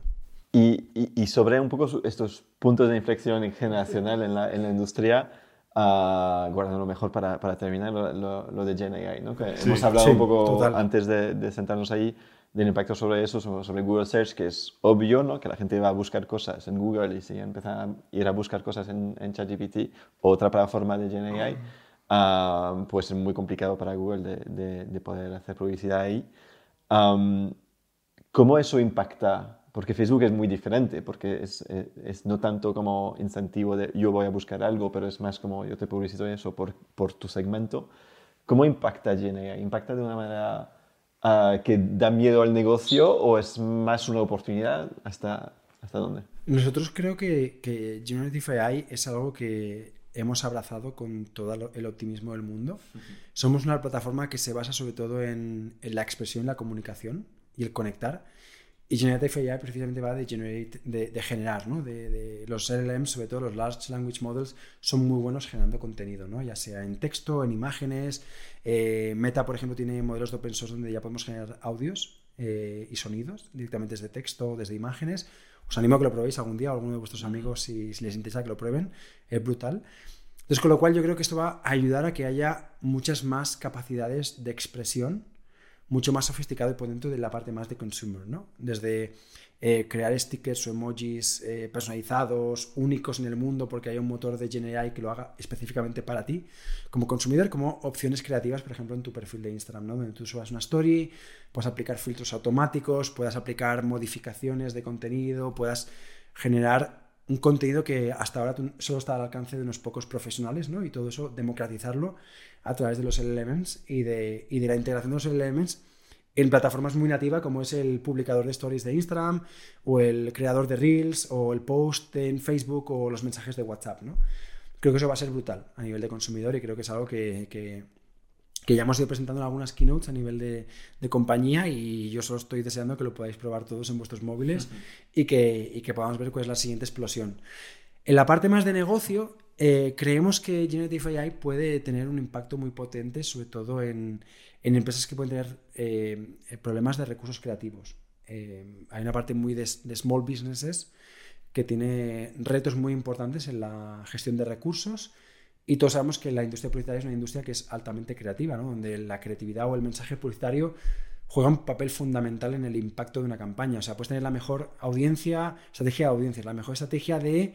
Y, y- y sobre un poco estos puntos de inflexión generacional en la, en la industria, ah, guardando lo mejor para, para terminar, lo, lo- lo de Gen AI, ¿no? Que hemos hablado sí, un poco total. antes de, de sentarnos ahí del impacto sobre eso, sobre, Google Search, que es obvio, ¿no? Que la gente va a buscar cosas en Google y si empieza a ir a buscar cosas en, en ChatGPT o otra plataforma de Gen AI, ah, pues es muy complicado para Google de, de- de poder hacer publicidad ahí. Am, ¿Cómo eso impacta? Porque Facebook es muy diferente, porque es, eh, es no tanto como incentivo de yo voy a buscar algo, pero es más como yo te publicito eso por, por tu segmento. ¿Cómo impacta GNA? ¿Impacta de una manera ah, que da miedo al negocio o es más una oportunidad? ¿Hasta, hasta dónde? Nosotros creo que, que Generative AI es algo que hemos abrazado con todo el optimismo del mundo. Somos una plataforma que se basa sobre todo en, en la expresión, la comunicación y el conectar. Y Generative AI precisamente va de, generate, de, de generar, ¿no? De, de los LLMs, sobre todo los Large Language Models, son muy buenos generando contenido, ¿no? Ya sea en texto, en imágenes. Eh, Meta, por ejemplo, tiene modelos de open source donde ya podemos generar audios eh, y sonidos directamente desde texto, desde imágenes. Os animo a que lo probéis algún día, o alguno de vuestros amigos, si, si les interesa que lo prueben. Es brutal. Entonces, con lo cual yo creo que esto va a ayudar a que haya muchas más capacidades de expresión, mucho más sofisticado y por dentro de la parte más de consumer, ¿no? Desde eh, crear stickers o emojis eh, personalizados, únicos en el mundo, porque hay un motor de GenAI que lo haga específicamente para ti, como consumidor, como opciones creativas, por ejemplo, en tu perfil de Instagram, ¿no? Donde tú subas una story, puedas aplicar filtros automáticos, puedas aplicar modificaciones de contenido, puedas generar un contenido que hasta ahora solo está al alcance de unos pocos profesionales, ¿no? Y todo eso democratizarlo a través de los LLMs y de, y de la integración de los LLMs en plataformas muy nativas como es el publicador de stories de Instagram o el creador de Reels o el post en Facebook o los mensajes de WhatsApp, ¿no? Creo que eso va a ser brutal a nivel de consumidor y creo que es algo que, que- que ya hemos ido presentando en algunas keynotes a nivel de, de compañía y yo solo estoy deseando que lo podáis probar todos en vuestros móviles y, que, y que podamos ver cuál es la siguiente explosión. En la parte más de negocio, eh, creemos que Generative AI puede tener un impacto muy potente, sobre todo en, en empresas que pueden tener eh, problemas de recursos creativos. Eh, hay una parte muy de, de small businesses que tiene retos muy importantes en la gestión de recursos y todos sabemos que la industria publicitaria es una industria que es altamente creativa, ¿no? donde la creatividad o el mensaje publicitario juega un papel fundamental en el impacto de una campaña. O sea, puedes tener la mejor audiencia, estrategia de audiencia, la mejor estrategia de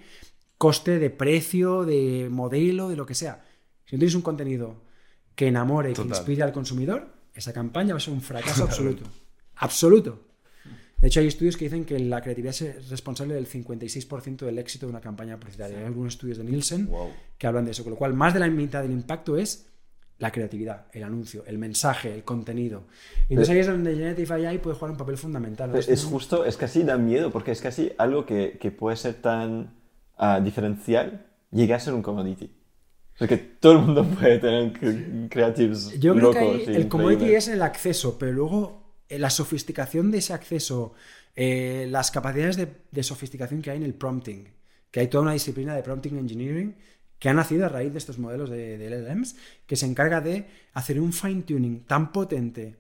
coste, de precio, de modelo, de lo que sea. Si no tienes un contenido que enamore, que inspire al consumidor, esa campaña va a ser un fracaso absoluto. Absoluto. De hecho, hay estudios que dicen que la creatividad es responsable del 56% del éxito de una campaña publicitaria. Hay algunos estudios de Nielsen Wow. que hablan de eso. Con lo cual, más de la mitad del impacto es la creatividad, el anuncio, el mensaje, el contenido. Y entonces ahí es donde Generative AI puede jugar un papel fundamental. Entonces, es justo, es casi da miedo, porque es casi algo que, que puede ser tan ah, diferencial, llega a ser un commodity. Porque todo el mundo puede tener cre- creatives Yo creo locos que el commodity es el acceso, pero luego eh, la sofisticación de ese acceso, eh, las capacidades de, de sofisticación que hay en el prompting, que hay toda una disciplina de prompting engineering que ha nacido a raíz de estos modelos de, de LLMs, que se encarga de hacer un fine-tuning tan potente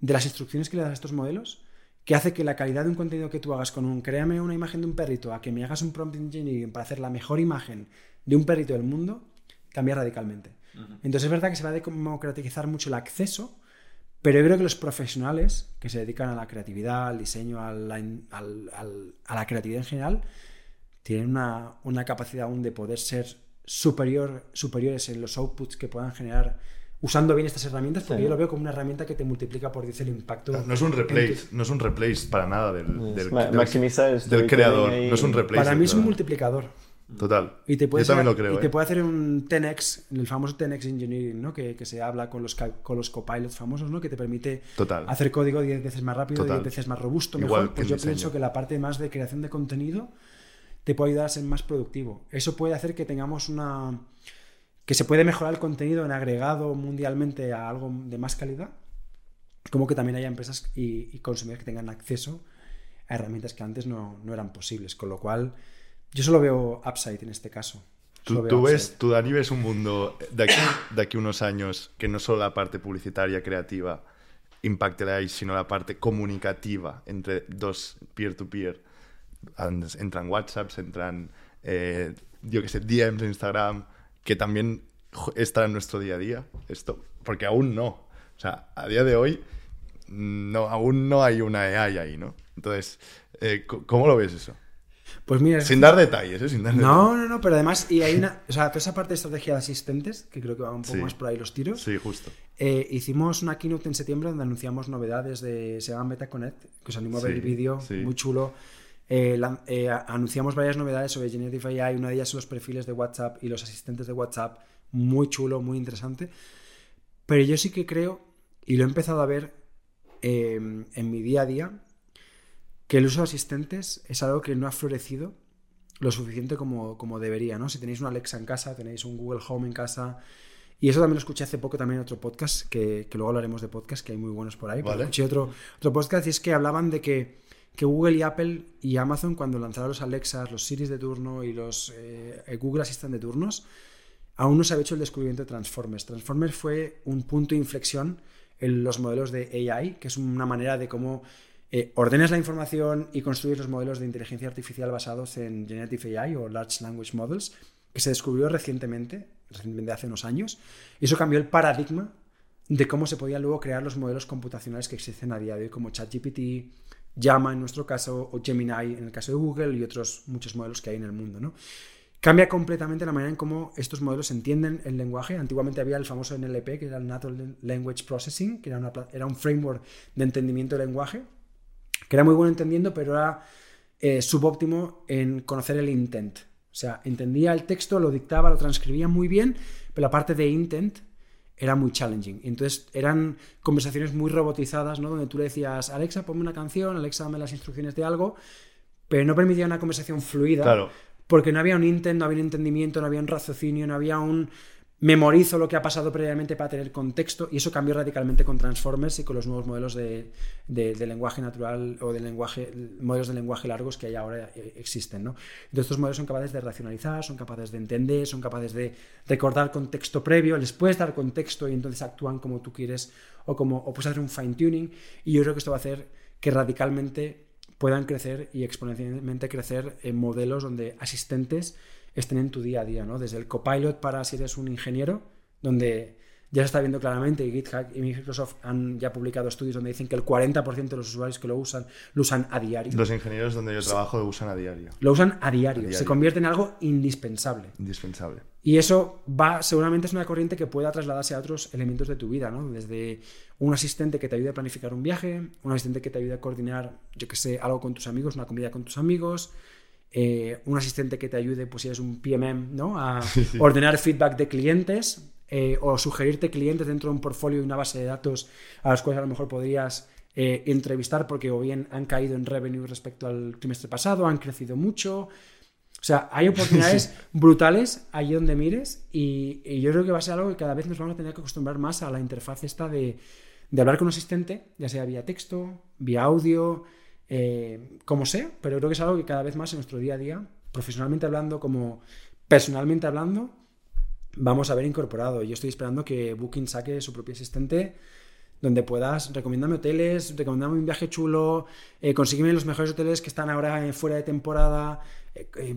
de las instrucciones que le das a estos modelos que hace que la calidad de un contenido que tú hagas con un créame una imagen de un perrito a que me hagas un prompt engineering para hacer la mejor imagen de un perrito del mundo cambia radicalmente. Entonces es verdad que se va a democratizar mucho el acceso, pero yo creo que los profesionales que se dedican a la creatividad, al diseño, a la, al- a la creatividad en general, tienen una, una capacidad aún de poder ser superior, superiores en los outputs que puedan generar usando bien estas herramientas, porque Sí. yo lo veo como una herramienta que te multiplica por 10 el impacto. No es un replace, tu- no es un replace para nada del, del, Ma- del- creador. No es un replace. Para mí es un multiplicador. Total. Y te puede, Yo también lo creo. y te ¿eh? puede hacer un 10x, el famoso 10x engineering, ¿no? que, que se habla con los, con los copilots famosos, ¿no? que te permite Total. hacer código 10 veces más rápido, Total. 10 veces más robusto, Igual mejor. Pues yo diseño. pienso que la parte más de creación de contenido te puede ayudar a ser más productivo. Eso puede hacer que tengamos una... que se puede mejorar el contenido en agregado mundialmente a algo de más calidad, como que también haya empresas y, y consumidores que tengan acceso a herramientas que antes no, no eran posibles. Con lo cual, yo solo veo upside en este caso. Tú, tú ves, tú Dani ves un mundo de aquí, de aquí unos años que no solo la parte publicitaria, creativa, impacte ahí, sino la parte comunicativa entre dos peer-to-peer. And- Entran WhatsApps, entran, eh, yo qué sé, DMs de Instagram, que también está en nuestro día a día, esto, porque aún no. O sea, a día de hoy, no, aún no hay una AI ahí, ¿no? Entonces, eh, ¿cómo lo ves eso? Pues mira, Sin dar detalles, ¿eh? Sin dar No, no, no, pero además, y hay una, o sea, toda esa parte de estrategia de asistentes, que creo que va un poco Sí. más por ahí los tiros. Sí, justo. Eh, hicimos una keynote en septiembre donde anunciamos novedades de, se llama MetaConnect, que os animo a ver Sí, el vídeo, sí. muy chulo. Eh, eh, anunciamos varias novedades sobre Generative AI, una de ellas son los perfiles de WhatsApp y los asistentes de WhatsApp, muy chulo, muy interesante. Pero yo sí que creo, y lo he empezado a ver eh, en mi día a día, que el uso de asistentes es algo que no ha florecido lo suficiente como, como debería, ¿no? Si tenéis un Alexa en casa, tenéis un Google Home en casa, y eso también lo escuché hace poco también en otro podcast, que, que luego hablaremos de podcast, que hay muy buenos por ahí, pero Vale. escuché otro, otro podcast y es que hablaban de que, que Google y Apple y Amazon cuando lanzaron los Alexas, los Siris de turno y los eh, Google Assistant de turnos, aún no se había hecho el descubrimiento de Transformers. Transformers fue un punto de inflexión en los modelos de AI, que es una manera de cómo eh, ordenas la información y construyes los modelos de inteligencia artificial basados en Generative AI o Large Language Models, que se descubrió recientemente, recientemente hace unos años, y eso cambió el paradigma de cómo se podían luego crear los modelos computacionales que existen a día de hoy, como ChatGPT, Llama en nuestro caso, o Gemini en el caso de Google y otros muchos modelos que hay en el mundo. ¿no? Cambia completamente la manera en cómo estos modelos entienden el lenguaje. Antiguamente había el famoso NLP, que era el Natural Language Processing, que era, una era un framework de entendimiento del lenguaje, que era muy bueno entendiendo, pero era eh, subóptimo en conocer el intent. O sea, entendía el texto, lo dictaba, lo transcribía muy bien, pero la parte de intent era muy challenging. Entonces eran conversaciones muy robotizadas, ¿no? Donde tú le decías, Alexa, ponme una canción, Alexa, dame las instrucciones de algo, pero no permitía una conversación fluida. Claro. Porque no había un intent, no había un entendimiento, no había un raciocinio, no había un memorizo lo que ha pasado previamente para tener contexto y eso cambió radicalmente con Transformers y con los nuevos modelos de, de- de lenguaje natural o de lenguaje, modelos de lenguaje largos que hay ahora eh, existen. ¿no? Entonces estos modelos son capaces de racionalizar, son capaces de entender, son capaces de recordar contexto previo, les puedes dar contexto y entonces actúan como tú quieres o, como, o puedes hacer un fine tuning y yo creo que esto va a hacer que radicalmente puedan crecer y exponencialmente crecer en modelos donde asistentes estén en tu día a día, ¿no? Desde el copilot para si eres un ingeniero, donde ya se está viendo claramente, y GitHub y Microsoft han ya publicado estudios donde dicen que el 40% de los usuarios que lo usan, lo usan a diario. Los ingenieros donde yo trabajo lo usan a diario. Lo usan a diario, A diario. se convierte en algo indispensable. Indispensable. Y eso va, seguramente es una corriente que pueda trasladarse a otros elementos de tu vida, ¿no? Desde un asistente que te ayude a planificar un viaje, un asistente que te ayude a coordinar, yo que sé, algo con tus amigos, una comida con tus amigos, eh, un asistente que te ayude, pues si eres un PMM, ¿no? A ordenar feedback de clientes eh, o sugerirte clientes dentro de un portfolio y una base de datos a los cuales a lo mejor podrías eh, entrevistar porque o bien han caído en revenue respecto al trimestre pasado, han crecido mucho. O sea, hay oportunidades brutales allí donde mires y, y yo creo que va a ser algo que cada vez nos vamos a tener que acostumbrar más a la interfaz esta de, de hablar con un asistente, ya sea vía texto, vía audio, eh, como sea, pero creo que es algo que cada vez más en nuestro día a día, profesionalmente hablando como personalmente hablando, vamos a ver incorporado. Yo estoy esperando que Booking saque su propio asistente donde puedas recomendarme hoteles, recomendarme un viaje chulo, eh, los mejores hoteles que están ahora eh, fuera de temporada, eh,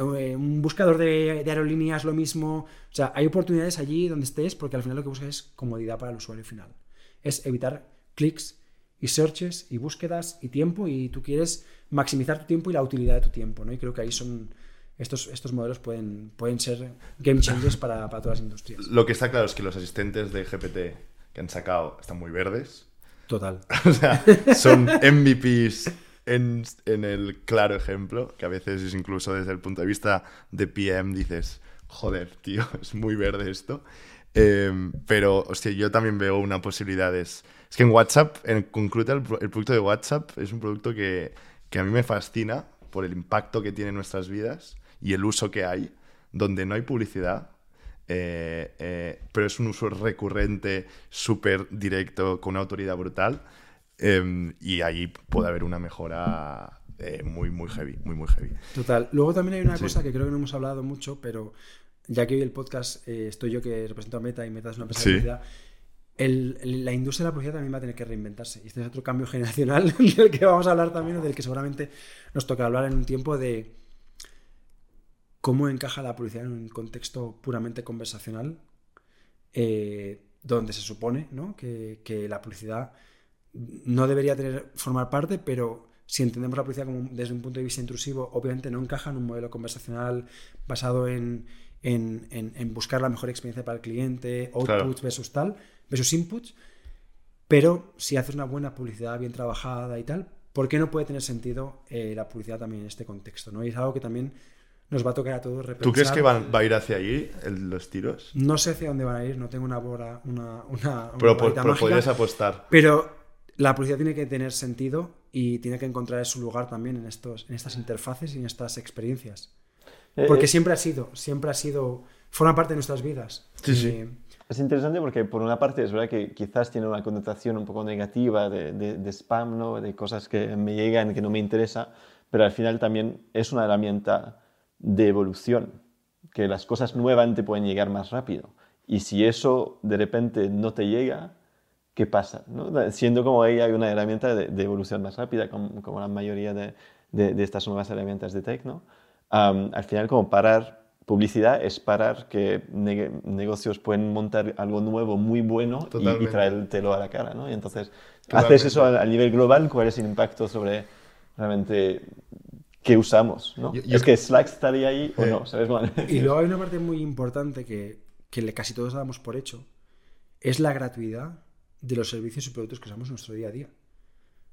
un buscador de, de aerolíneas lo mismo. O sea, hay oportunidades allí donde estés porque al final lo que buscas es comodidad para el usuario final. Es evitar clics y searches y búsquedas y tiempo y tú quieres maximizar tu tiempo y la utilidad de tu tiempo, ¿no? Y creo que ahí son estos, estos modelos pueden, pueden ser game changers para, para todas las industrias. Lo que está claro es que los asistentes de GPT que han sacado están muy verdes. Total. O sea, son MVPs en, en el claro ejemplo, que a veces es incluso desde el punto de vista de PM dices, joder, tío, es muy verde esto. Eh, pero, hostia, yo también veo una posibilidad. Es, es que en WhatsApp, en concreto, el, el producto de WhatsApp es un producto que, que a mí me fascina por el impacto que tiene en nuestras vidas y el uso que hay, donde no hay publicidad, eh, eh, pero es un uso recurrente, súper directo, con una autoridad brutal. eh, y ahí puede haber una mejora eh, muy, muy heavy, muy, muy heavy. Total. Luego también hay una Sí. cosa que creo que no hemos hablado mucho, pero ya que hoy el podcast eh, estoy yo que represento a Meta y Meta es una empresa Sí. de publicidad, el- el- la industria de la publicidad también va a tener que reinventarse. Y este es otro cambio generacional del que vamos a hablar también, o del que seguramente nos toca hablar en un tiempo de cómo encaja la publicidad en un contexto puramente conversacional, eh, donde se supone ¿no? que, que la publicidad no debería tener, formar parte, pero si entendemos la publicidad como desde un punto de vista intrusivo, obviamente no encaja en un modelo conversacional basado en, en- en- en buscar la mejor experiencia para el cliente, outputs Claro. versus tal, versus inputs. Pero si haces una buena publicidad bien trabajada y tal, ¿por qué no puede tener sentido eh, la publicidad también en este contexto? ¿no? Y es algo que también nos va a tocar a todos repensar. ¿Tú crees que van- va a ir hacia allí el- los tiros? No sé hacia dónde van a ir, no tengo una bola, una, una, una Pero, po- varita pero mágica. podrías apostar. Pero la publicidad tiene que tener sentido y tiene que encontrar su lugar también en, estos, en estas interfaces y en estas experiencias. Eh, Porque eh, siempre ha sido, siempre ha sido, forma parte de nuestras vidas. Sí, sí. Eh, Es interesante porque por una parte es verdad que quizás tiene una connotación un poco negativa de, de- de spam, ¿no? de cosas que me llegan que no me interesa, pero al final también es una herramienta de evolución, que las cosas nuevas te pueden llegar más rápido. Y si eso de repente no te llega, ¿qué pasa? ¿no? Siendo como ella una herramienta de, de evolución más rápida, como, como la mayoría de, de- de estas nuevas herramientas de tech, ¿no? Al final como parar publicidad es parar que ne- negocios pueden montar algo nuevo muy bueno y- traértelo a la cara, ¿no? Y entonces Totalmente. haces eso a, a nivel global, ¿cuál es el impacto sobre realmente qué usamos, ¿no? Yo- yo- es que Slack estaría ahí o no, ¿sabes? Bueno, y luego hay una parte muy importante que, casi todos damos por hecho, es la gratuidad de los servicios y productos que usamos en nuestro día a día.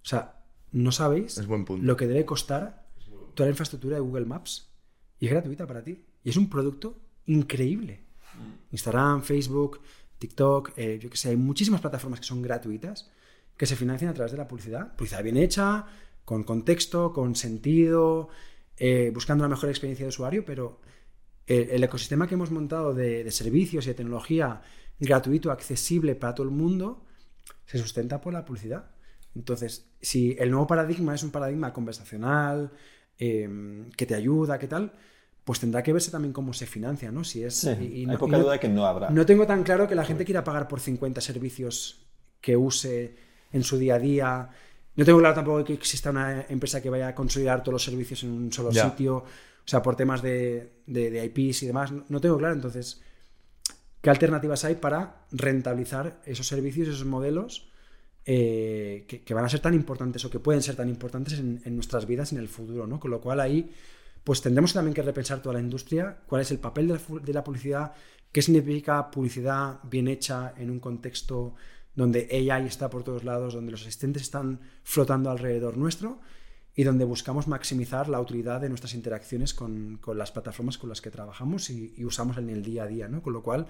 O sea, no sabéis Es buen punto. lo que debe costar toda la infraestructura de Google Maps y es gratuita para ti. Y es un producto increíble. Instagram, Facebook, TikTok, eh, yo que sé, hay muchísimas plataformas que son gratuitas que se financian a través de la publicidad. Publicidad bien hecha, con contexto, con sentido, eh, buscando la mejor experiencia de usuario, pero el, el ecosistema que hemos montado de, de servicios y de tecnología gratuito, accesible para todo el mundo, se sustenta por la publicidad. Entonces, si el nuevo paradigma es un paradigma conversacional, eh, que te ayuda, ¿qué tal? Pues tendrá que verse también cómo se financia, ¿no? Si es, Sí, y- y hay no- poca y no- duda que no habrá. no tengo tan claro que la gente quiera pagar por 50 servicios que use en su día a día. No tengo claro tampoco que exista una empresa que vaya a consolidar todos los servicios en un solo Ya. sitio. O sea, por temas de, de- de IPs y demás. No, no tengo claro. Entonces, ¿qué alternativas hay para rentabilizar esos servicios, esos modelos eh, que, van a ser tan importantes o que pueden ser tan importantes en, nuestras vidas en el futuro? ¿no? Con lo cual ahí pues tendremos también que repensar toda la industria, cuál es el papel de la, publicidad, qué significa publicidad bien hecha en un contexto donde AI está por todos lados, donde los asistentes están flotando alrededor nuestro y donde buscamos maximizar la utilidad de nuestras interacciones con, con las plataformas con las que trabajamos y, y usamos en el día a día. ¿no? Con lo cual,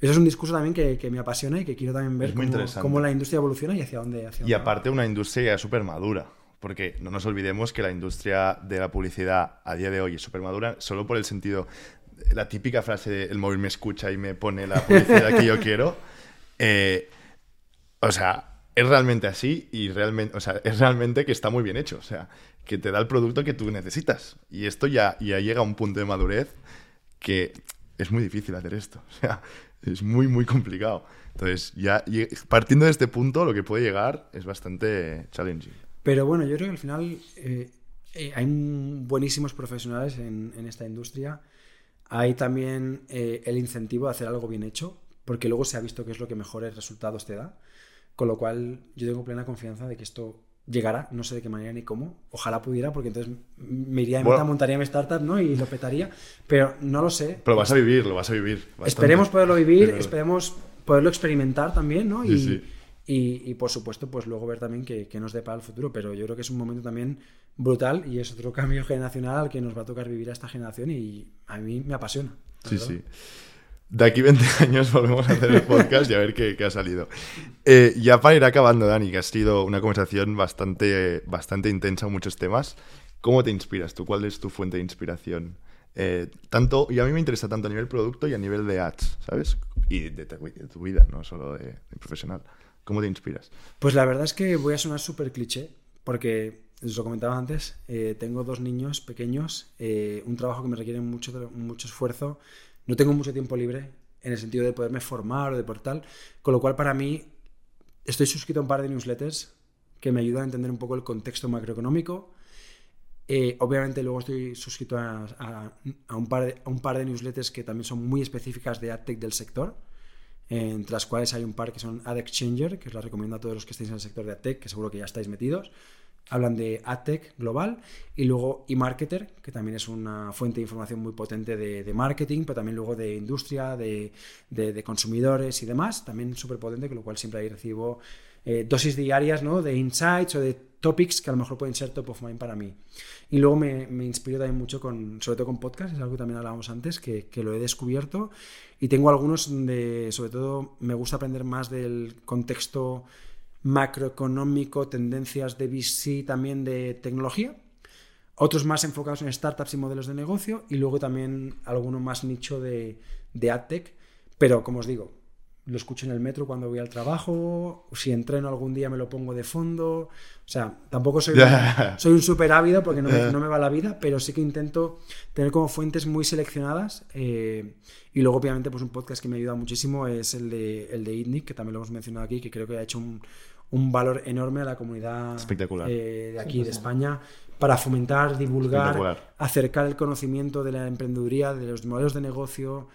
eso es un discurso también que, que me apasiona y que quiero también ver cómo, la industria evoluciona y hacia dónde. Hacia Y va. aparte una industria ya súper madura, porque no nos olvidemos que la industria de la publicidad a día de hoy es súper madura solo por el sentido, la típica frase de el móvil me escucha y me pone la publicidad que yo quiero, eh, o sea, es realmente así y realmente, o sea, es realmente que está muy bien hecho, o sea, que te da el producto que tú necesitas. Y esto ya, ya llega a un punto de madurez que es muy difícil hacer esto, o sea, es muy, muy complicado. Entonces, ya partiendo de este punto, lo que puede llegar es bastante challenging. Pero bueno, yo creo que al final eh, eh, hay buenísimos profesionales en, en esta industria. Hay también eh, el incentivo de hacer algo bien hecho, porque luego se ha visto que es lo que mejores resultados te da. Con lo cual, yo tengo plena confianza de que esto llegará, no sé de qué manera ni cómo. Ojalá pudiera, porque entonces me iría de Bueno. meta, montaría mi startup, ¿no? Y lo petaría. Pero no lo sé. Pero vas a vivir, lo vas a vivir. bastante. Esperemos poderlo vivir, esperemos poderlo experimentar también, ¿no? Sí, Y, sí. Y, y, por supuesto, pues luego ver también qué, qué nos depara el futuro. Pero yo creo que es un momento también brutal y es otro cambio generacional al que nos va a tocar vivir a esta generación y a mí me apasiona. Sí, verdad. sí. De aquí 20 años volvemos a hacer el podcast y a ver qué, qué ha salido. Eh, ya para ir acabando, Dani, que ha sido una conversación bastante, bastante intensa en muchos temas. ¿Cómo te inspiras tú? ¿Cuál es tu fuente de inspiración? Eh, tanto, y a mí me interesa tanto a nivel producto y a nivel de ads, ¿sabes? Y de, tu- de tu vida, no solo de, de profesional. ¿Cómo te inspiras? Pues la verdad es que voy a sonar súper cliché, porque os lo comentaba antes, eh, tengo dos niños pequeños, eh, un trabajo que me requiere mucho, mucho esfuerzo, no tengo mucho tiempo libre en el sentido de poderme formar o de por tal, con lo cual para mí estoy suscrito a un par de newsletters que me ayudan a entender un poco el contexto macroeconómico. Eh, obviamente luego estoy suscrito a, un par de, a un par de newsletters que también son muy específicas de AdTech del sector entre las cuales hay un par que son Ad Exchanger, que os la recomiendo a todos los que estéis en el sector de AdTech, que seguro que ya estáis metidos. Hablan de AdTech global y luego eMarketer, que también es una fuente de información muy potente de, de marketing, pero también luego de industria, de, de- de consumidores y demás, también súper potente, con lo cual siempre ahí recibo eh, dosis diarias ¿no? de insights o de topics que a lo mejor pueden ser top of mind para mí. Y luego me, me inspiro también mucho con, sobre todo con podcast, es algo que también hablábamos antes, que, que lo he descubierto. Y tengo algunos donde, sobre todo, me gusta aprender más del contexto macroeconómico, tendencias de VC, también de tecnología. Otros más enfocados en startups y modelos de negocio. Y luego también alguno más nicho de, de AdTech. Pero, como os digo, lo escucho en el metro cuando voy al trabajo, si entreno algún día me lo pongo de fondo, o sea, tampoco soy, Ya. soy un súper ávido porque no me, Ya. no me va la vida, pero sí que intento tener como fuentes muy seleccionadas eh, y luego obviamente pues un podcast que me ayuda muchísimo es el de, el de ITNIC, que también lo hemos mencionado aquí, que creo que ha hecho un, un valor enorme a la comunidad Espectacular. eh, de aquí, de España, para fomentar, divulgar, acercar el conocimiento de la emprendeduría, de los modelos de negocio,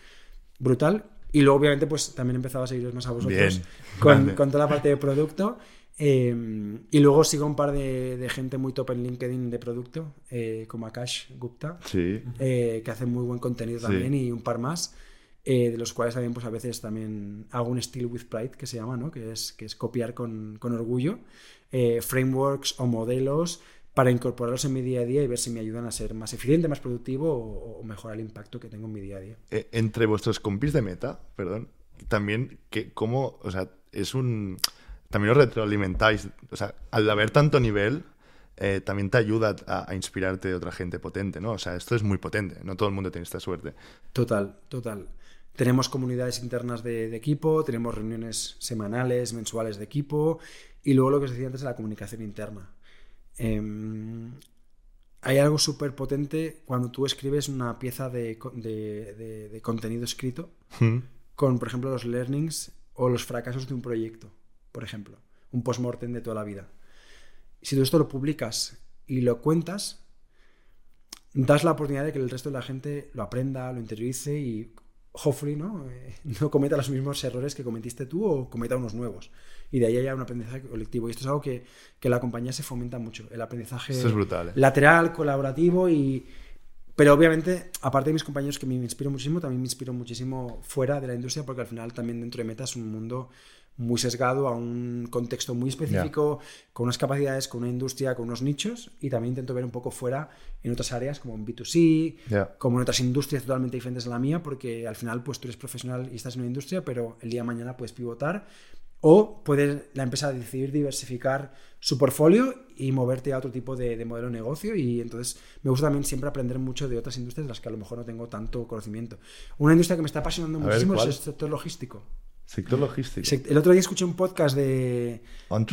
brutal. Y luego, obviamente, pues también he empezado a seguiros más a vosotros Bien, con, con toda la parte de producto. Eh, y luego sigo un par de, de gente muy top en LinkedIn de producto, eh, como Akash Gupta, Sí. eh, que hace muy buen contenido Sí. también, y un par más, eh, de los cuales también pues a veces también hago un Steal with Pride, que se llama, ¿no? que, es, que es copiar con, con orgullo eh, frameworks o modelos para incorporarlos en mi día a día y ver si me ayudan a ser más eficiente, más productivo o, o mejorar el impacto que tengo en mi día a día. Eh, entre vuestros compis de meta, perdón, también, que, ¿cómo, o sea, es un... También os retroalimentáis, o sea, al haber tanto nivel, eh, también te ayuda a, a inspirarte de otra gente potente, ¿no? O sea, esto es muy potente, no todo el mundo tiene esta suerte. Total, total. Tenemos comunidades internas de, de equipo, tenemos reuniones semanales, mensuales de equipo y luego lo que os decía antes de la comunicación interna. Em, hay algo súper potente cuando tú escribes una pieza de, de- de- de contenido escrito Mm. con, por ejemplo, los learnings o los fracasos de un proyecto, por ejemplo, un postmortem de toda la vida. Si tú esto lo publicas y lo cuentas, das la oportunidad de que el resto de la gente lo aprenda, lo interiorice y, hopefully, ¿no? Eh, no cometa los mismos errores que cometiste tú o cometa unos nuevos. Y de ahí haya un aprendizaje colectivo. Y esto es algo que, que la compañía se fomenta mucho, el aprendizaje es brutal, ¿eh? lateral, colaborativo y... Pero obviamente, aparte de mis compañeros que me inspiro muchísimo, también me inspiro muchísimo fuera de la industria porque al final también dentro de Meta es un mundo muy sesgado a un contexto muy específico, con unas capacidades, con una industria, con unos nichos y también intento ver un poco fuera en otras áreas como en B2C, Ya. como en otras industrias totalmente diferentes a la mía porque al final pues tú eres profesional y estás en una industria pero el día de mañana puedes pivotar o puede la empresa decidir diversificar su portfolio y moverte a otro tipo de, de modelo de negocio. Y entonces me gusta también siempre aprender mucho de otras industrias de las que a lo mejor no tengo tanto conocimiento. Una industria que me está apasionando A ver, muchísimo ¿cuál? es el sector logístico. Sector logístico. El otro día escuché un podcast de,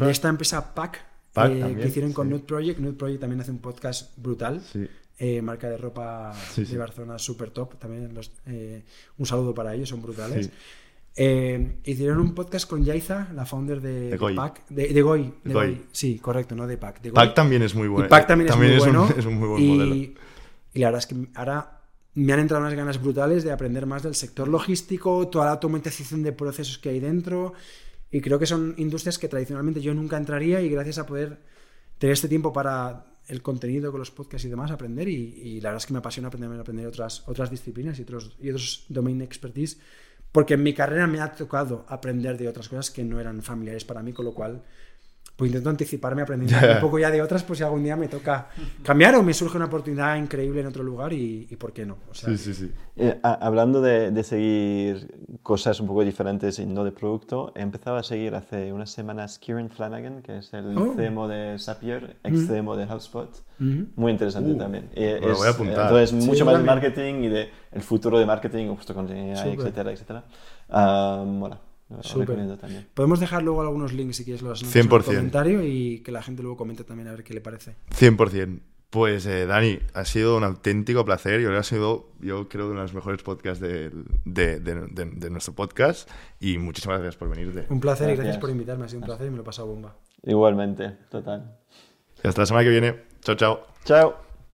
esta empresa PAC, PAC eh, también, que hicieron con sí. Nude Project. Nude Project también hace un podcast brutal. Sí. eh, marca de ropa Sí, de Barcelona super top. También los- eh, un saludo para ellos, son brutales. Eh, hicieron un podcast con Yaiza, la founder de, de. De, de. Goi. Sí, correcto, no de PAC. De Goi. Pac también es muy bueno. PAC también, es muy bueno. un, es un muy buen y, modelo. y la verdad es que ahora me han entrado unas ganas brutales de aprender más del sector logístico, toda la automatización de procesos que hay dentro. Y creo que son industrias que tradicionalmente yo nunca entraría y gracias a poder tener este tiempo para el contenido con los podcasts y demás, aprender y, y la verdad es que me apasiona aprender, aprender otras, otras disciplinas y otros, y otros domain expertise porque en mi carrera me ha tocado aprender de otras cosas que no eran familiares para mí, con lo cual pues intento anticiparme aprendiendo un poco ya de otras, pues si algún día me toca cambiar o me surge una oportunidad increíble en otro lugar y, y por qué no. O sea, Sí, sí, sí. Eh, a- hablando de, de seguir cosas un poco diferentes y no de producto, he empezado a seguir hace unas semanas Kieran Flanagan, que es el Oh. CMO de Zapier, ex CMO de HubSpot. Ujú. Muy interesante Uh, también. Eh, es, voy a apuntar. Entonces, Sí, mucho más de marketing y de el futuro de marketing, justo con AI, etcétera, etcétera. Ah, mola. Súper. también. Podemos dejar luego algunos links si quieres los en el 100%. comentario y que la gente luego comente también a ver qué le parece. 100%. Pues eh, Dani, ha sido un auténtico placer. Yo creo que ha sido, yo creo, uno de los mejores podcasts de, de- de- de nuestro podcast. Y muchísimas gracias por venirte. Un placer y Gracias. gracias por invitarme. Ha sido un placer y me lo he pasado bomba. Igualmente, total. Y hasta la semana que viene. Chao, chao. Chao.